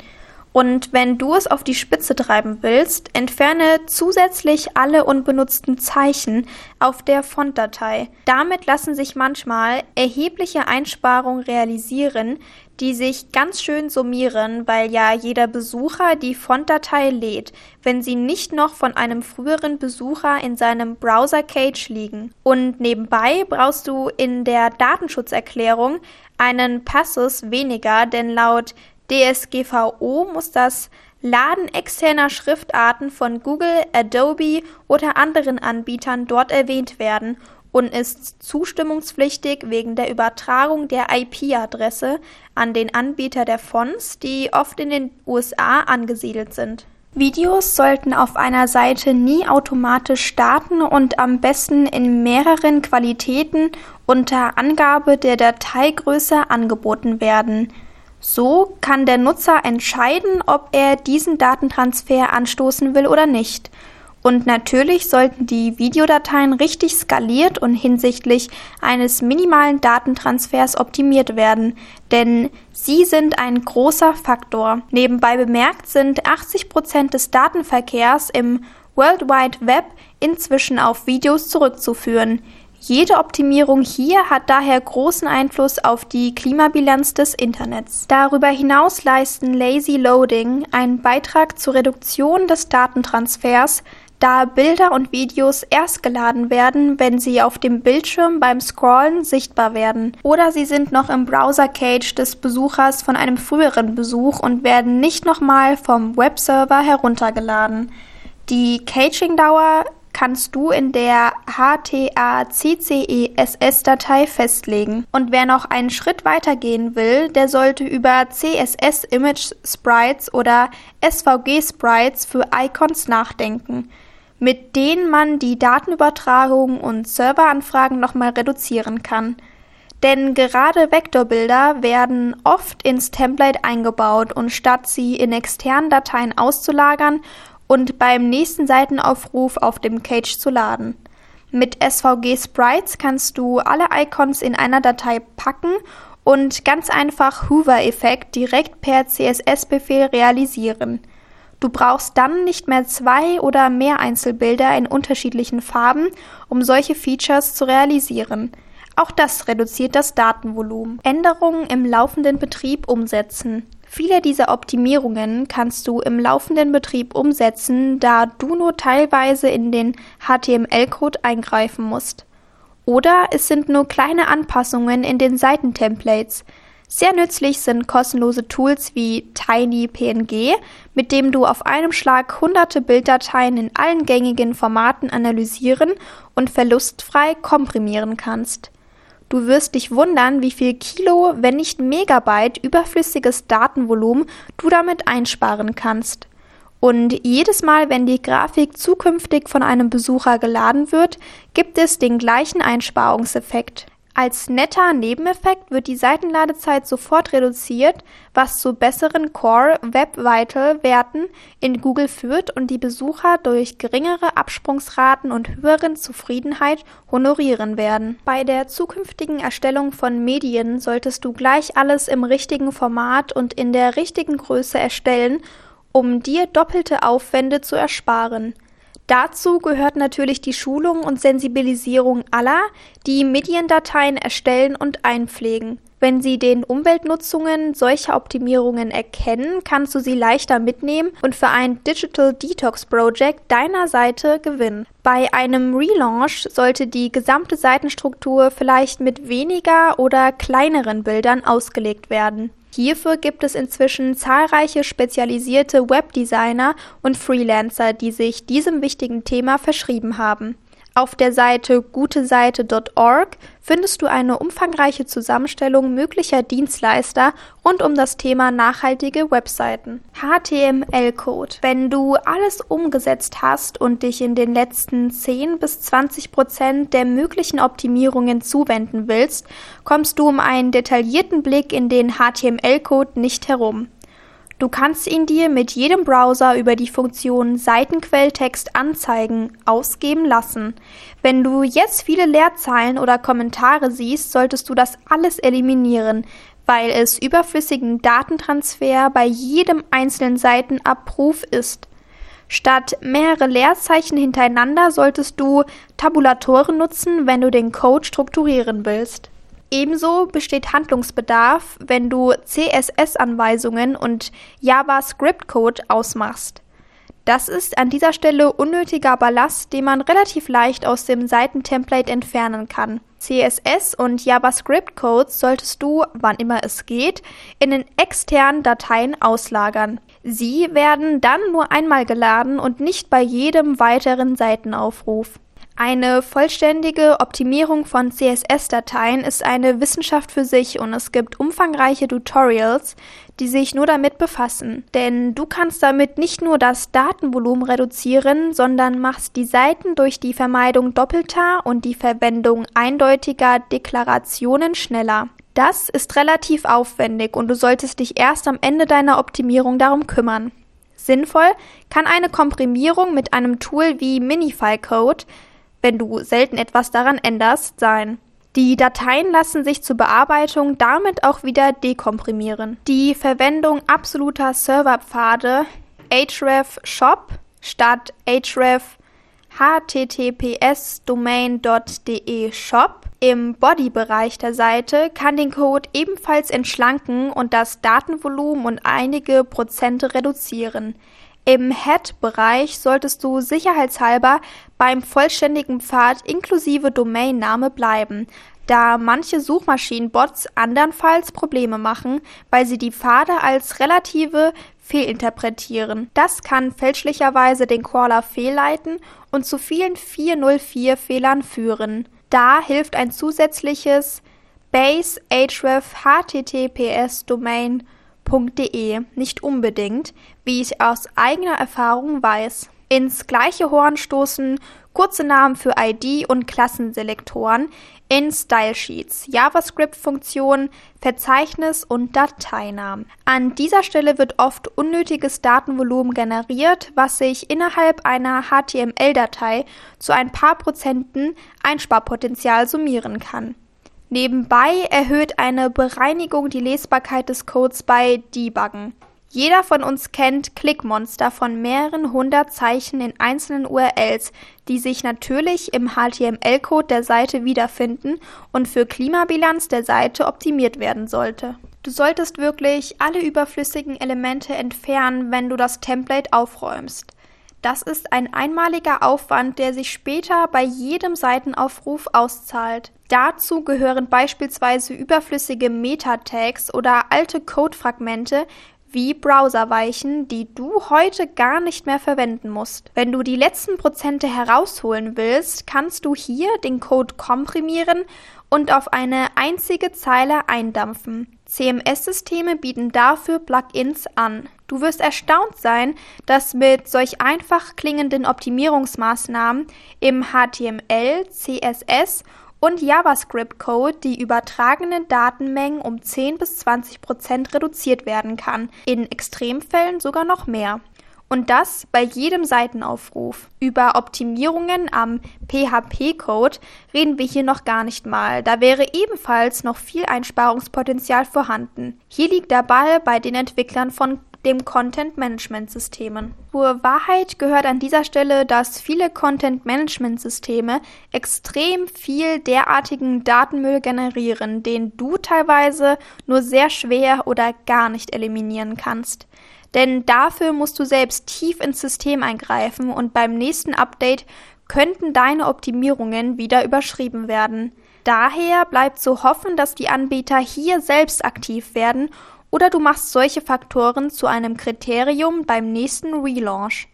Und wenn du es auf die Spitze treiben willst, entferne zusätzlich alle unbenutzten Zeichen auf der Fontdatei. Damit lassen sich manchmal erhebliche Einsparungen realisieren, die sich ganz schön summieren, weil ja jeder Besucher die Fontdatei lädt, wenn sie nicht noch von einem früheren Besucher in seinem Browser-Cage liegen. Und nebenbei brauchst du in der Datenschutzerklärung einen Passus weniger, denn laut DSGVO muss das Laden externer Schriftarten von Google, Adobe oder anderen Anbietern dort erwähnt werden und ist zustimmungspflichtig wegen der Übertragung der IP-Adresse an den Anbieter der Fonts, die oft in den USA angesiedelt sind. Videos sollten auf einer Seite nie automatisch starten und am besten in mehreren Qualitäten unter Angabe der Dateigröße angeboten werden. So kann der Nutzer entscheiden, ob er diesen Datentransfer anstoßen will oder nicht. Und natürlich sollten die Videodateien richtig skaliert und hinsichtlich eines minimalen Datentransfers optimiert werden, denn sie sind ein großer Faktor. Nebenbei bemerkt sind 80 Prozent des Datenverkehrs im World Wide Web inzwischen auf Videos zurückzuführen. Jede Optimierung hier hat daher großen Einfluss auf die Klimabilanz des Internets. Darüber hinaus leisten Lazy Loading einen Beitrag zur Reduktion des Datentransfers, da Bilder und Videos erst geladen werden, wenn sie auf dem Bildschirm beim Scrollen sichtbar werden. Oder sie sind noch im Browser-Cage des Besuchers von einem früheren Besuch und werden nicht nochmal vom Webserver heruntergeladen. Die Caching-Dauer kannst du in der HTACCESS-Datei festlegen. Und wer noch einen Schritt weiter gehen will, der sollte über CSS Image Sprites oder SVG Sprites für Icons nachdenken, mit denen man die Datenübertragung und Serveranfragen nochmal reduzieren kann. Denn gerade Vektorbilder werden oft ins Template eingebaut und statt sie in externen Dateien auszulagern und beim nächsten Seitenaufruf auf dem Cage zu laden. Mit SVG Sprites kannst du alle Icons in einer Datei packen und ganz einfach Hoover-Effekt direkt per CSS-Befehl realisieren. Du brauchst dann nicht mehr zwei oder mehr Einzelbilder in unterschiedlichen Farben, um solche Features zu realisieren. Auch das reduziert das Datenvolumen. Änderungen im laufenden Betrieb umsetzen. Viele dieser Optimierungen kannst du im laufenden Betrieb umsetzen, da du nur teilweise in den HTML-Code eingreifen musst. Oder es sind nur kleine Anpassungen in den Seitentemplates. Sehr nützlich sind kostenlose Tools wie TinyPNG, mit dem du auf einem Schlag hunderte Bilddateien in allen gängigen Formaten analysieren und verlustfrei komprimieren kannst. Du wirst dich wundern, wie viel Kilo, wenn nicht Megabyte überflüssiges Datenvolumen du damit einsparen kannst. Und jedes Mal, wenn die Grafik zukünftig von einem Besucher geladen wird, gibt es den gleichen Einsparungseffekt. Als netter Nebeneffekt wird die Seitenladezeit sofort reduziert, was zu besseren Core Web Vital Werten in Google führt und die Besucher durch geringere Absprungsraten und höheren Zufriedenheit honorieren werden. Bei der zukünftigen Erstellung von Medien solltest du gleich alles im richtigen Format und in der richtigen Größe erstellen, um dir doppelte Aufwände zu ersparen. Dazu gehört natürlich die Schulung und Sensibilisierung aller, die Mediendateien erstellen und einpflegen. Wenn sie den Umweltnutzungen solcher Optimierungen erkennen, kannst du sie leichter mitnehmen und für ein Digital Detox Project deiner Seite gewinnen. Bei einem Relaunch sollte die gesamte Seitenstruktur vielleicht mit weniger oder kleineren Bildern ausgelegt werden. Hierfür gibt es inzwischen zahlreiche spezialisierte Webdesigner und Freelancer, die sich diesem wichtigen Thema verschrieben haben. Auf der Seite guteseite.org findest du eine umfangreiche Zusammenstellung möglicher Dienstleister rund um das Thema nachhaltige Webseiten. HTML-Code. Wenn du alles umgesetzt hast und dich in den letzten 10 bis 20 Prozent der möglichen Optimierungen zuwenden willst, kommst du um einen detaillierten Blick in den HTML-Code nicht herum. Du kannst ihn dir mit jedem Browser über die Funktion Seitenquelltext anzeigen ausgeben lassen. Wenn du jetzt viele Leerzeilen oder Kommentare siehst, solltest du das alles eliminieren, weil es überflüssigen Datentransfer bei jedem einzelnen Seitenabruf ist. Statt mehrere Leerzeichen hintereinander solltest du Tabulatoren nutzen, wenn du den Code strukturieren willst. Ebenso besteht Handlungsbedarf, wenn du CSS-Anweisungen und JavaScript-Code ausmachst. Das ist an dieser Stelle unnötiger Ballast, den man relativ leicht aus dem Seitentemplate entfernen kann. CSS und JavaScript-Codes solltest du, wann immer es geht, in den externen Dateien auslagern. Sie werden dann nur einmal geladen und nicht bei jedem weiteren Seitenaufruf. Eine vollständige Optimierung von CSS-Dateien ist eine Wissenschaft für sich und es gibt umfangreiche Tutorials, die sich nur damit befassen. Denn du kannst damit nicht nur das Datenvolumen reduzieren, sondern machst die Seiten durch die Vermeidung doppelter und die Verwendung eindeutiger Deklarationen schneller. Das ist relativ aufwendig und du solltest dich erst am Ende deiner Optimierung darum kümmern. Sinnvoll kann eine Komprimierung mit einem Tool wie Minifile Code wenn du selten etwas daran änderst, sein. Die Dateien lassen sich zur Bearbeitung damit auch wieder dekomprimieren. Die Verwendung absoluter Serverpfade href shop statt href https domain.de shop im Body-Bereich der Seite kann den Code ebenfalls entschlanken und das Datenvolumen um einige Prozente reduzieren. Im Head-Bereich solltest du sicherheitshalber beim vollständigen Pfad inklusive Domainname bleiben, da manche Suchmaschinenbots andernfalls Probleme machen, weil sie die Pfade als relative fehlinterpretieren. Das kann fälschlicherweise den Crawler fehlleiten und zu vielen 404-Fehlern führen. Da hilft ein zusätzliches Base href https Domain nicht unbedingt, wie ich aus eigener Erfahrung weiß. Ins gleiche Horn stoßen kurze Namen für ID- und Klassenselektoren in Stylesheets, JavaScript-Funktionen, Verzeichnis und Dateinamen. An dieser Stelle wird oft unnötiges Datenvolumen generiert, was sich innerhalb einer HTML-Datei zu ein paar Prozenten Einsparpotenzial summieren kann. Nebenbei erhöht eine Bereinigung die Lesbarkeit des Codes bei Debuggen. Jeder von uns kennt Clickmonster von mehreren hundert Zeichen in einzelnen URLs, die sich natürlich im HTML-Code der Seite wiederfinden und für Klimabilanz der Seite optimiert werden sollte. Du solltest wirklich alle überflüssigen Elemente entfernen, wenn du das Template aufräumst. Das ist ein einmaliger Aufwand, der sich später bei jedem Seitenaufruf auszahlt. Dazu gehören beispielsweise überflüssige Meta-Tags oder alte Codefragmente wie Browserweichen, die du heute gar nicht mehr verwenden musst. Wenn du die letzten Prozente herausholen willst, kannst du hier den Code komprimieren und auf eine einzige Zeile eindampfen. CMS-Systeme bieten dafür Plugins an. Du wirst erstaunt sein, dass mit solch einfach klingenden Optimierungsmaßnahmen im HTML, CSS und JavaScript-Code die übertragenen Datenmengen um 10 bis 20 Prozent reduziert werden kann, in Extremfällen sogar noch mehr. Und das bei jedem Seitenaufruf. Über Optimierungen am PHP-Code reden wir hier noch gar nicht mal. Da wäre ebenfalls noch viel Einsparungspotenzial vorhanden. Hier liegt der Ball bei den Entwicklern von dem Content-Management-Systemen. Zur Wahrheit gehört an dieser Stelle, dass viele Content-Management-Systeme extrem viel derartigen Datenmüll generieren, den du teilweise nur sehr schwer oder gar nicht eliminieren kannst. Denn dafür musst du selbst tief ins System eingreifen und beim nächsten Update könnten deine Optimierungen wieder überschrieben werden. Daher bleibt zu hoffen, dass die Anbieter hier selbst aktiv werden oder du machst solche Faktoren zu einem Kriterium beim nächsten Relaunch.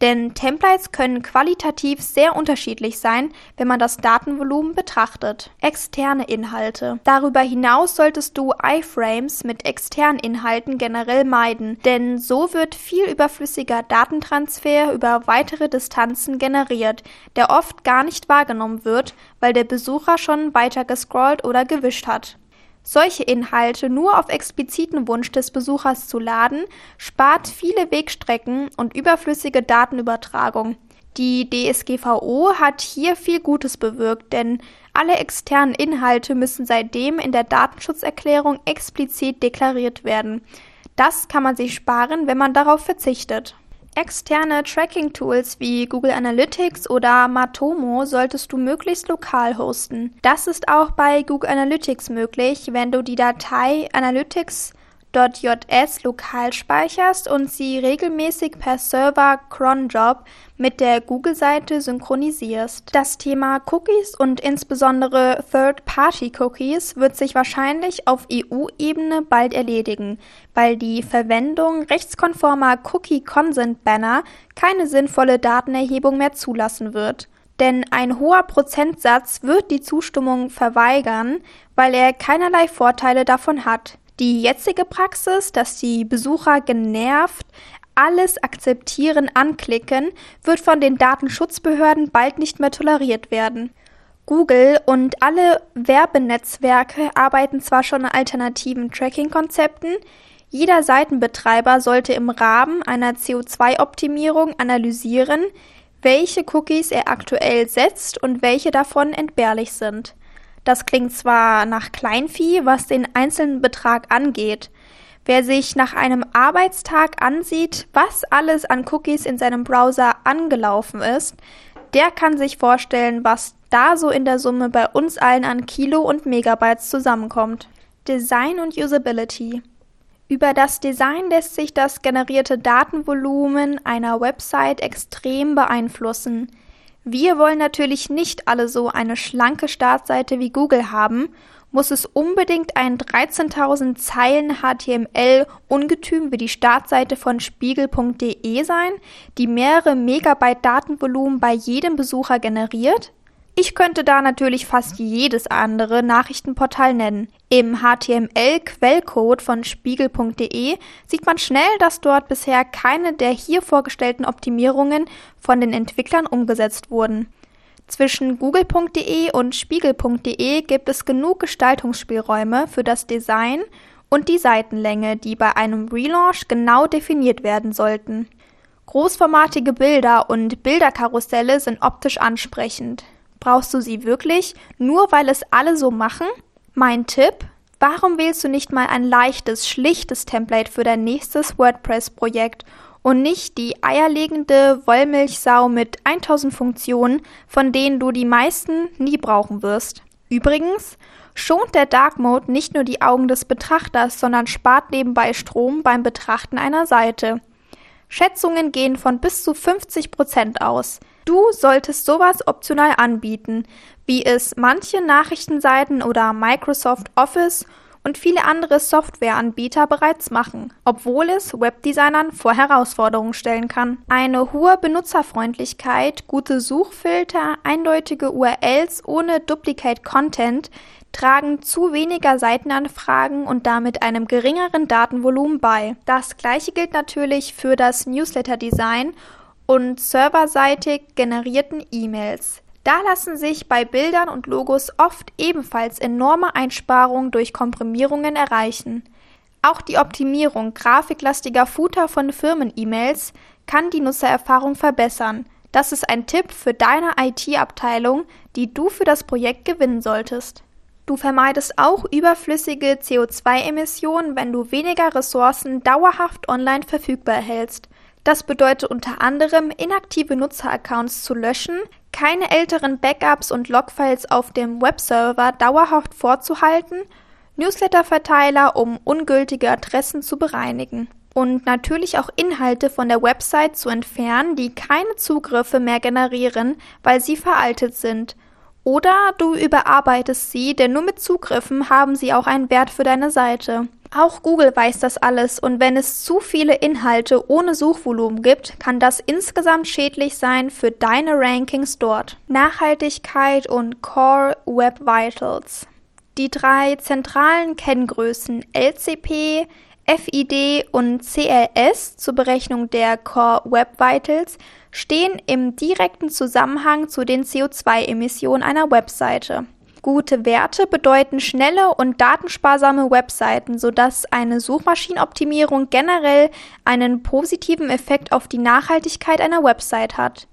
Denn Templates können qualitativ sehr unterschiedlich sein, wenn man das Datenvolumen betrachtet. Externe Inhalte. Darüber hinaus solltest du iFrames mit externen Inhalten generell meiden, denn so wird viel überflüssiger Datentransfer über weitere Distanzen generiert, der oft gar nicht wahrgenommen wird, weil der Besucher schon weiter gescrollt oder gewischt hat. Solche Inhalte nur auf expliziten Wunsch des Besuchers zu laden, spart viele Wegstrecken und überflüssige Datenübertragung. Die DSGVO hat hier viel Gutes bewirkt, denn alle externen Inhalte müssen seitdem in der Datenschutzerklärung explizit deklariert werden. Das kann man sich sparen, wenn man darauf verzichtet. Externe Tracking-Tools wie Google Analytics oder Matomo solltest du möglichst lokal hosten. Das ist auch bei Google Analytics möglich, wenn du die Datei analytics.js lokal speicherst und sie regelmäßig per Server cronjob mit der Google-Seite synchronisierst. Das Thema Cookies und insbesondere Third-Party-Cookies wird sich wahrscheinlich auf EU-Ebene bald erledigen, weil die Verwendung rechtskonformer Cookie-Consent-Banner keine sinnvolle Datenerhebung mehr zulassen wird. Denn ein hoher Prozentsatz wird die Zustimmung verweigern, weil er keinerlei Vorteile davon hat. Die jetzige Praxis, dass die Besucher genervt alles akzeptieren anklicken, wird von den Datenschutzbehörden bald nicht mehr toleriert werden. Google und alle Werbenetzwerke arbeiten zwar schon an alternativen Tracking-Konzepten, jeder Seitenbetreiber sollte im Rahmen einer CO2-Optimierung analysieren, welche Cookies er aktuell setzt und welche davon entbehrlich sind. Das klingt zwar nach Kleinvieh, was den einzelnen Betrag angeht, Wer sich nach einem Arbeitstag ansieht, was alles an Cookies in seinem Browser angelaufen ist, der kann sich vorstellen, was da so in der Summe bei uns allen an Kilo und Megabytes zusammenkommt. Design und Usability. Über das Design lässt sich das generierte Datenvolumen einer Website extrem beeinflussen. Wir wollen natürlich nicht alle so eine schlanke Startseite wie Google haben muss es unbedingt ein 13.000 Zeilen HTML Ungetüm wie die Startseite von spiegel.de sein, die mehrere Megabyte Datenvolumen bei jedem Besucher generiert? Ich könnte da natürlich fast jedes andere Nachrichtenportal nennen. Im HTML-Quellcode von spiegel.de sieht man schnell, dass dort bisher keine der hier vorgestellten Optimierungen von den Entwicklern umgesetzt wurden. Zwischen google.de und spiegel.de gibt es genug Gestaltungsspielräume für das Design und die Seitenlänge, die bei einem Relaunch genau definiert werden sollten. Großformatige Bilder und Bilderkarusselle sind optisch ansprechend. Brauchst du sie wirklich, nur weil es alle so machen? Mein Tipp? Warum wählst du nicht mal ein leichtes, schlichtes Template für dein nächstes WordPress-Projekt und nicht die eierlegende Wollmilchsau mit 1000 Funktionen, von denen du die meisten nie brauchen wirst. Übrigens schont der Dark Mode nicht nur die Augen des Betrachters, sondern spart nebenbei Strom beim Betrachten einer Seite. Schätzungen gehen von bis zu 50 Prozent aus. Du solltest sowas optional anbieten, wie es manche Nachrichtenseiten oder Microsoft Office und viele andere Softwareanbieter bereits machen, obwohl es Webdesignern vor Herausforderungen stellen kann. Eine hohe Benutzerfreundlichkeit, gute Suchfilter, eindeutige URLs ohne Duplicate Content tragen zu weniger Seitenanfragen und damit einem geringeren Datenvolumen bei. Das gleiche gilt natürlich für das Newsletter-Design und serverseitig generierten E-Mails. Da lassen sich bei Bildern und Logos oft ebenfalls enorme Einsparungen durch Komprimierungen erreichen. Auch die Optimierung grafiklastiger Footer von Firmen-E-Mails kann die Nutzererfahrung verbessern. Das ist ein Tipp für deine IT-Abteilung, die du für das Projekt gewinnen solltest. Du vermeidest auch überflüssige CO2-Emissionen, wenn du weniger Ressourcen dauerhaft online verfügbar hältst. Das bedeutet unter anderem, inaktive Nutzeraccounts zu löschen, keine älteren Backups und Logfiles auf dem Webserver dauerhaft vorzuhalten, Newsletterverteiler, um ungültige Adressen zu bereinigen und natürlich auch Inhalte von der Website zu entfernen, die keine Zugriffe mehr generieren, weil sie veraltet sind. Oder du überarbeitest sie, denn nur mit Zugriffen haben sie auch einen Wert für deine Seite. Auch Google weiß das alles und wenn es zu viele Inhalte ohne Suchvolumen gibt, kann das insgesamt schädlich sein für deine Rankings dort. Nachhaltigkeit und Core Web Vitals. Die drei zentralen Kenngrößen LCP, FID und CLS zur Berechnung der Core Web Vitals stehen im direkten Zusammenhang zu den CO2-Emissionen einer Webseite. Gute Werte bedeuten schnelle und datensparsame Webseiten, sodass eine Suchmaschinenoptimierung generell einen positiven Effekt auf die Nachhaltigkeit einer Website hat.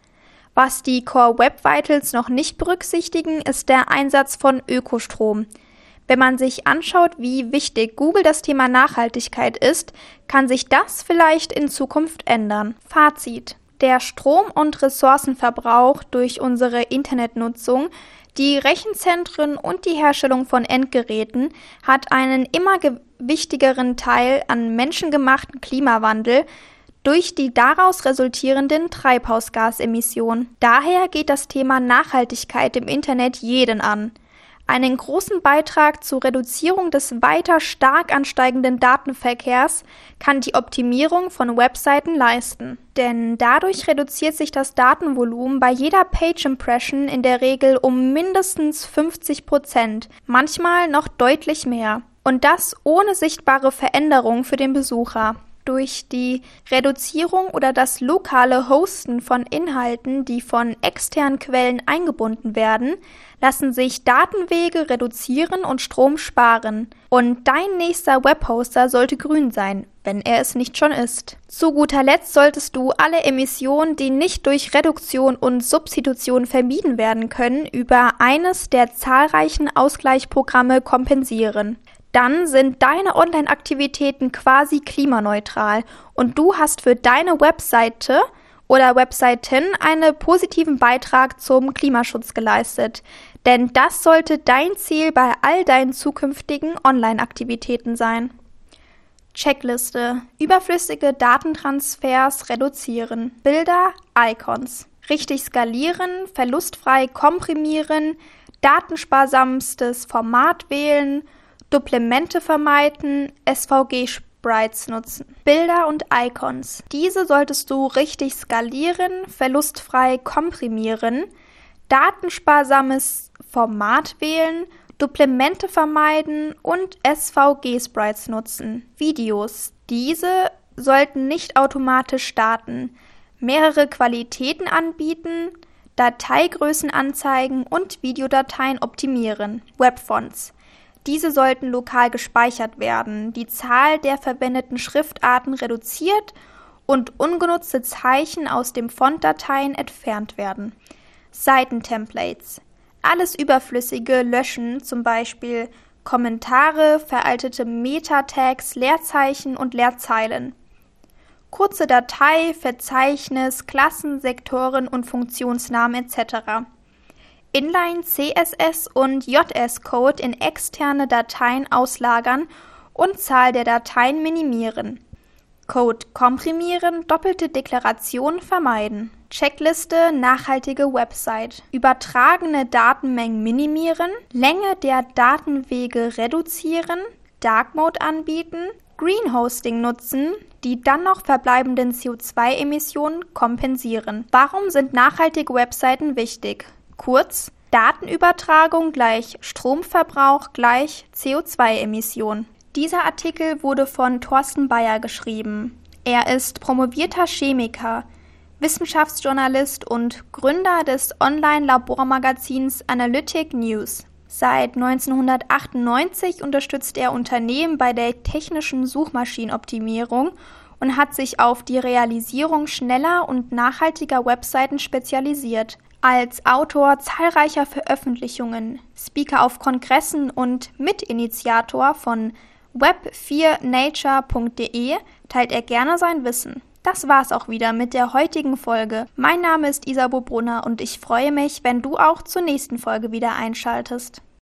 Was die Core Web Vitals noch nicht berücksichtigen, ist der Einsatz von Ökostrom. Wenn man sich anschaut, wie wichtig Google das Thema Nachhaltigkeit ist, kann sich das vielleicht in Zukunft ändern. Fazit. Der Strom- und Ressourcenverbrauch durch unsere Internetnutzung die Rechenzentren und die Herstellung von Endgeräten hat einen immer wichtigeren Teil an menschengemachten Klimawandel durch die daraus resultierenden Treibhausgasemissionen. Daher geht das Thema Nachhaltigkeit im Internet jeden an. Einen großen Beitrag zur Reduzierung des weiter stark ansteigenden Datenverkehrs kann die Optimierung von Webseiten leisten. Denn dadurch reduziert sich das Datenvolumen bei jeder Page Impression in der Regel um mindestens 50 Prozent, manchmal noch deutlich mehr. Und das ohne sichtbare Veränderung für den Besucher durch die Reduzierung oder das lokale Hosten von Inhalten, die von externen Quellen eingebunden werden, lassen sich Datenwege reduzieren und Strom sparen. Und dein nächster Webhoster sollte grün sein, wenn er es nicht schon ist. Zu guter Letzt solltest du alle Emissionen, die nicht durch Reduktion und Substitution vermieden werden können, über eines der zahlreichen Ausgleichprogramme kompensieren dann sind deine Online-Aktivitäten quasi klimaneutral und du hast für deine Webseite oder Webseiten einen positiven Beitrag zum Klimaschutz geleistet. Denn das sollte dein Ziel bei all deinen zukünftigen Online-Aktivitäten sein. Checkliste. Überflüssige Datentransfers reduzieren. Bilder, Icons. Richtig skalieren, verlustfrei komprimieren, datensparsamstes Format wählen, Duplemente vermeiden, SVG-Sprites nutzen. Bilder und Icons. Diese solltest du richtig skalieren, verlustfrei komprimieren, datensparsames Format wählen, Duplemente vermeiden und SVG-Sprites nutzen. Videos. Diese sollten nicht automatisch starten, mehrere Qualitäten anbieten, Dateigrößen anzeigen und Videodateien optimieren. Webfonts. Diese sollten lokal gespeichert werden, die Zahl der verwendeten Schriftarten reduziert und ungenutzte Zeichen aus den Fontdateien entfernt werden. Seitentemplates. Alles Überflüssige löschen, zum Beispiel Kommentare, veraltete Meta-Tags, Leerzeichen und Leerzeilen. Kurze Datei, Verzeichnis, Klassen, Sektoren und Funktionsnamen etc. Inline CSS und JS-Code in externe Dateien auslagern und Zahl der Dateien minimieren. Code komprimieren, doppelte Deklaration vermeiden. Checkliste nachhaltige Website. Übertragene Datenmengen minimieren, Länge der Datenwege reduzieren, Dark Mode anbieten, Green Hosting nutzen, die dann noch verbleibenden CO2-Emissionen kompensieren. Warum sind nachhaltige Webseiten wichtig? Kurz, Datenübertragung gleich Stromverbrauch gleich CO2-Emission. Dieser Artikel wurde von Thorsten Bayer geschrieben. Er ist promovierter Chemiker, Wissenschaftsjournalist und Gründer des Online-Labormagazins Analytic News. Seit 1998 unterstützt er Unternehmen bei der technischen Suchmaschinenoptimierung und hat sich auf die Realisierung schneller und nachhaltiger Webseiten spezialisiert. Als Autor zahlreicher Veröffentlichungen, Speaker auf Kongressen und Mitinitiator von web4nature.de teilt er gerne sein Wissen. Das war's auch wieder mit der heutigen Folge. Mein Name ist Isabo Brunner und ich freue mich, wenn du auch zur nächsten Folge wieder einschaltest.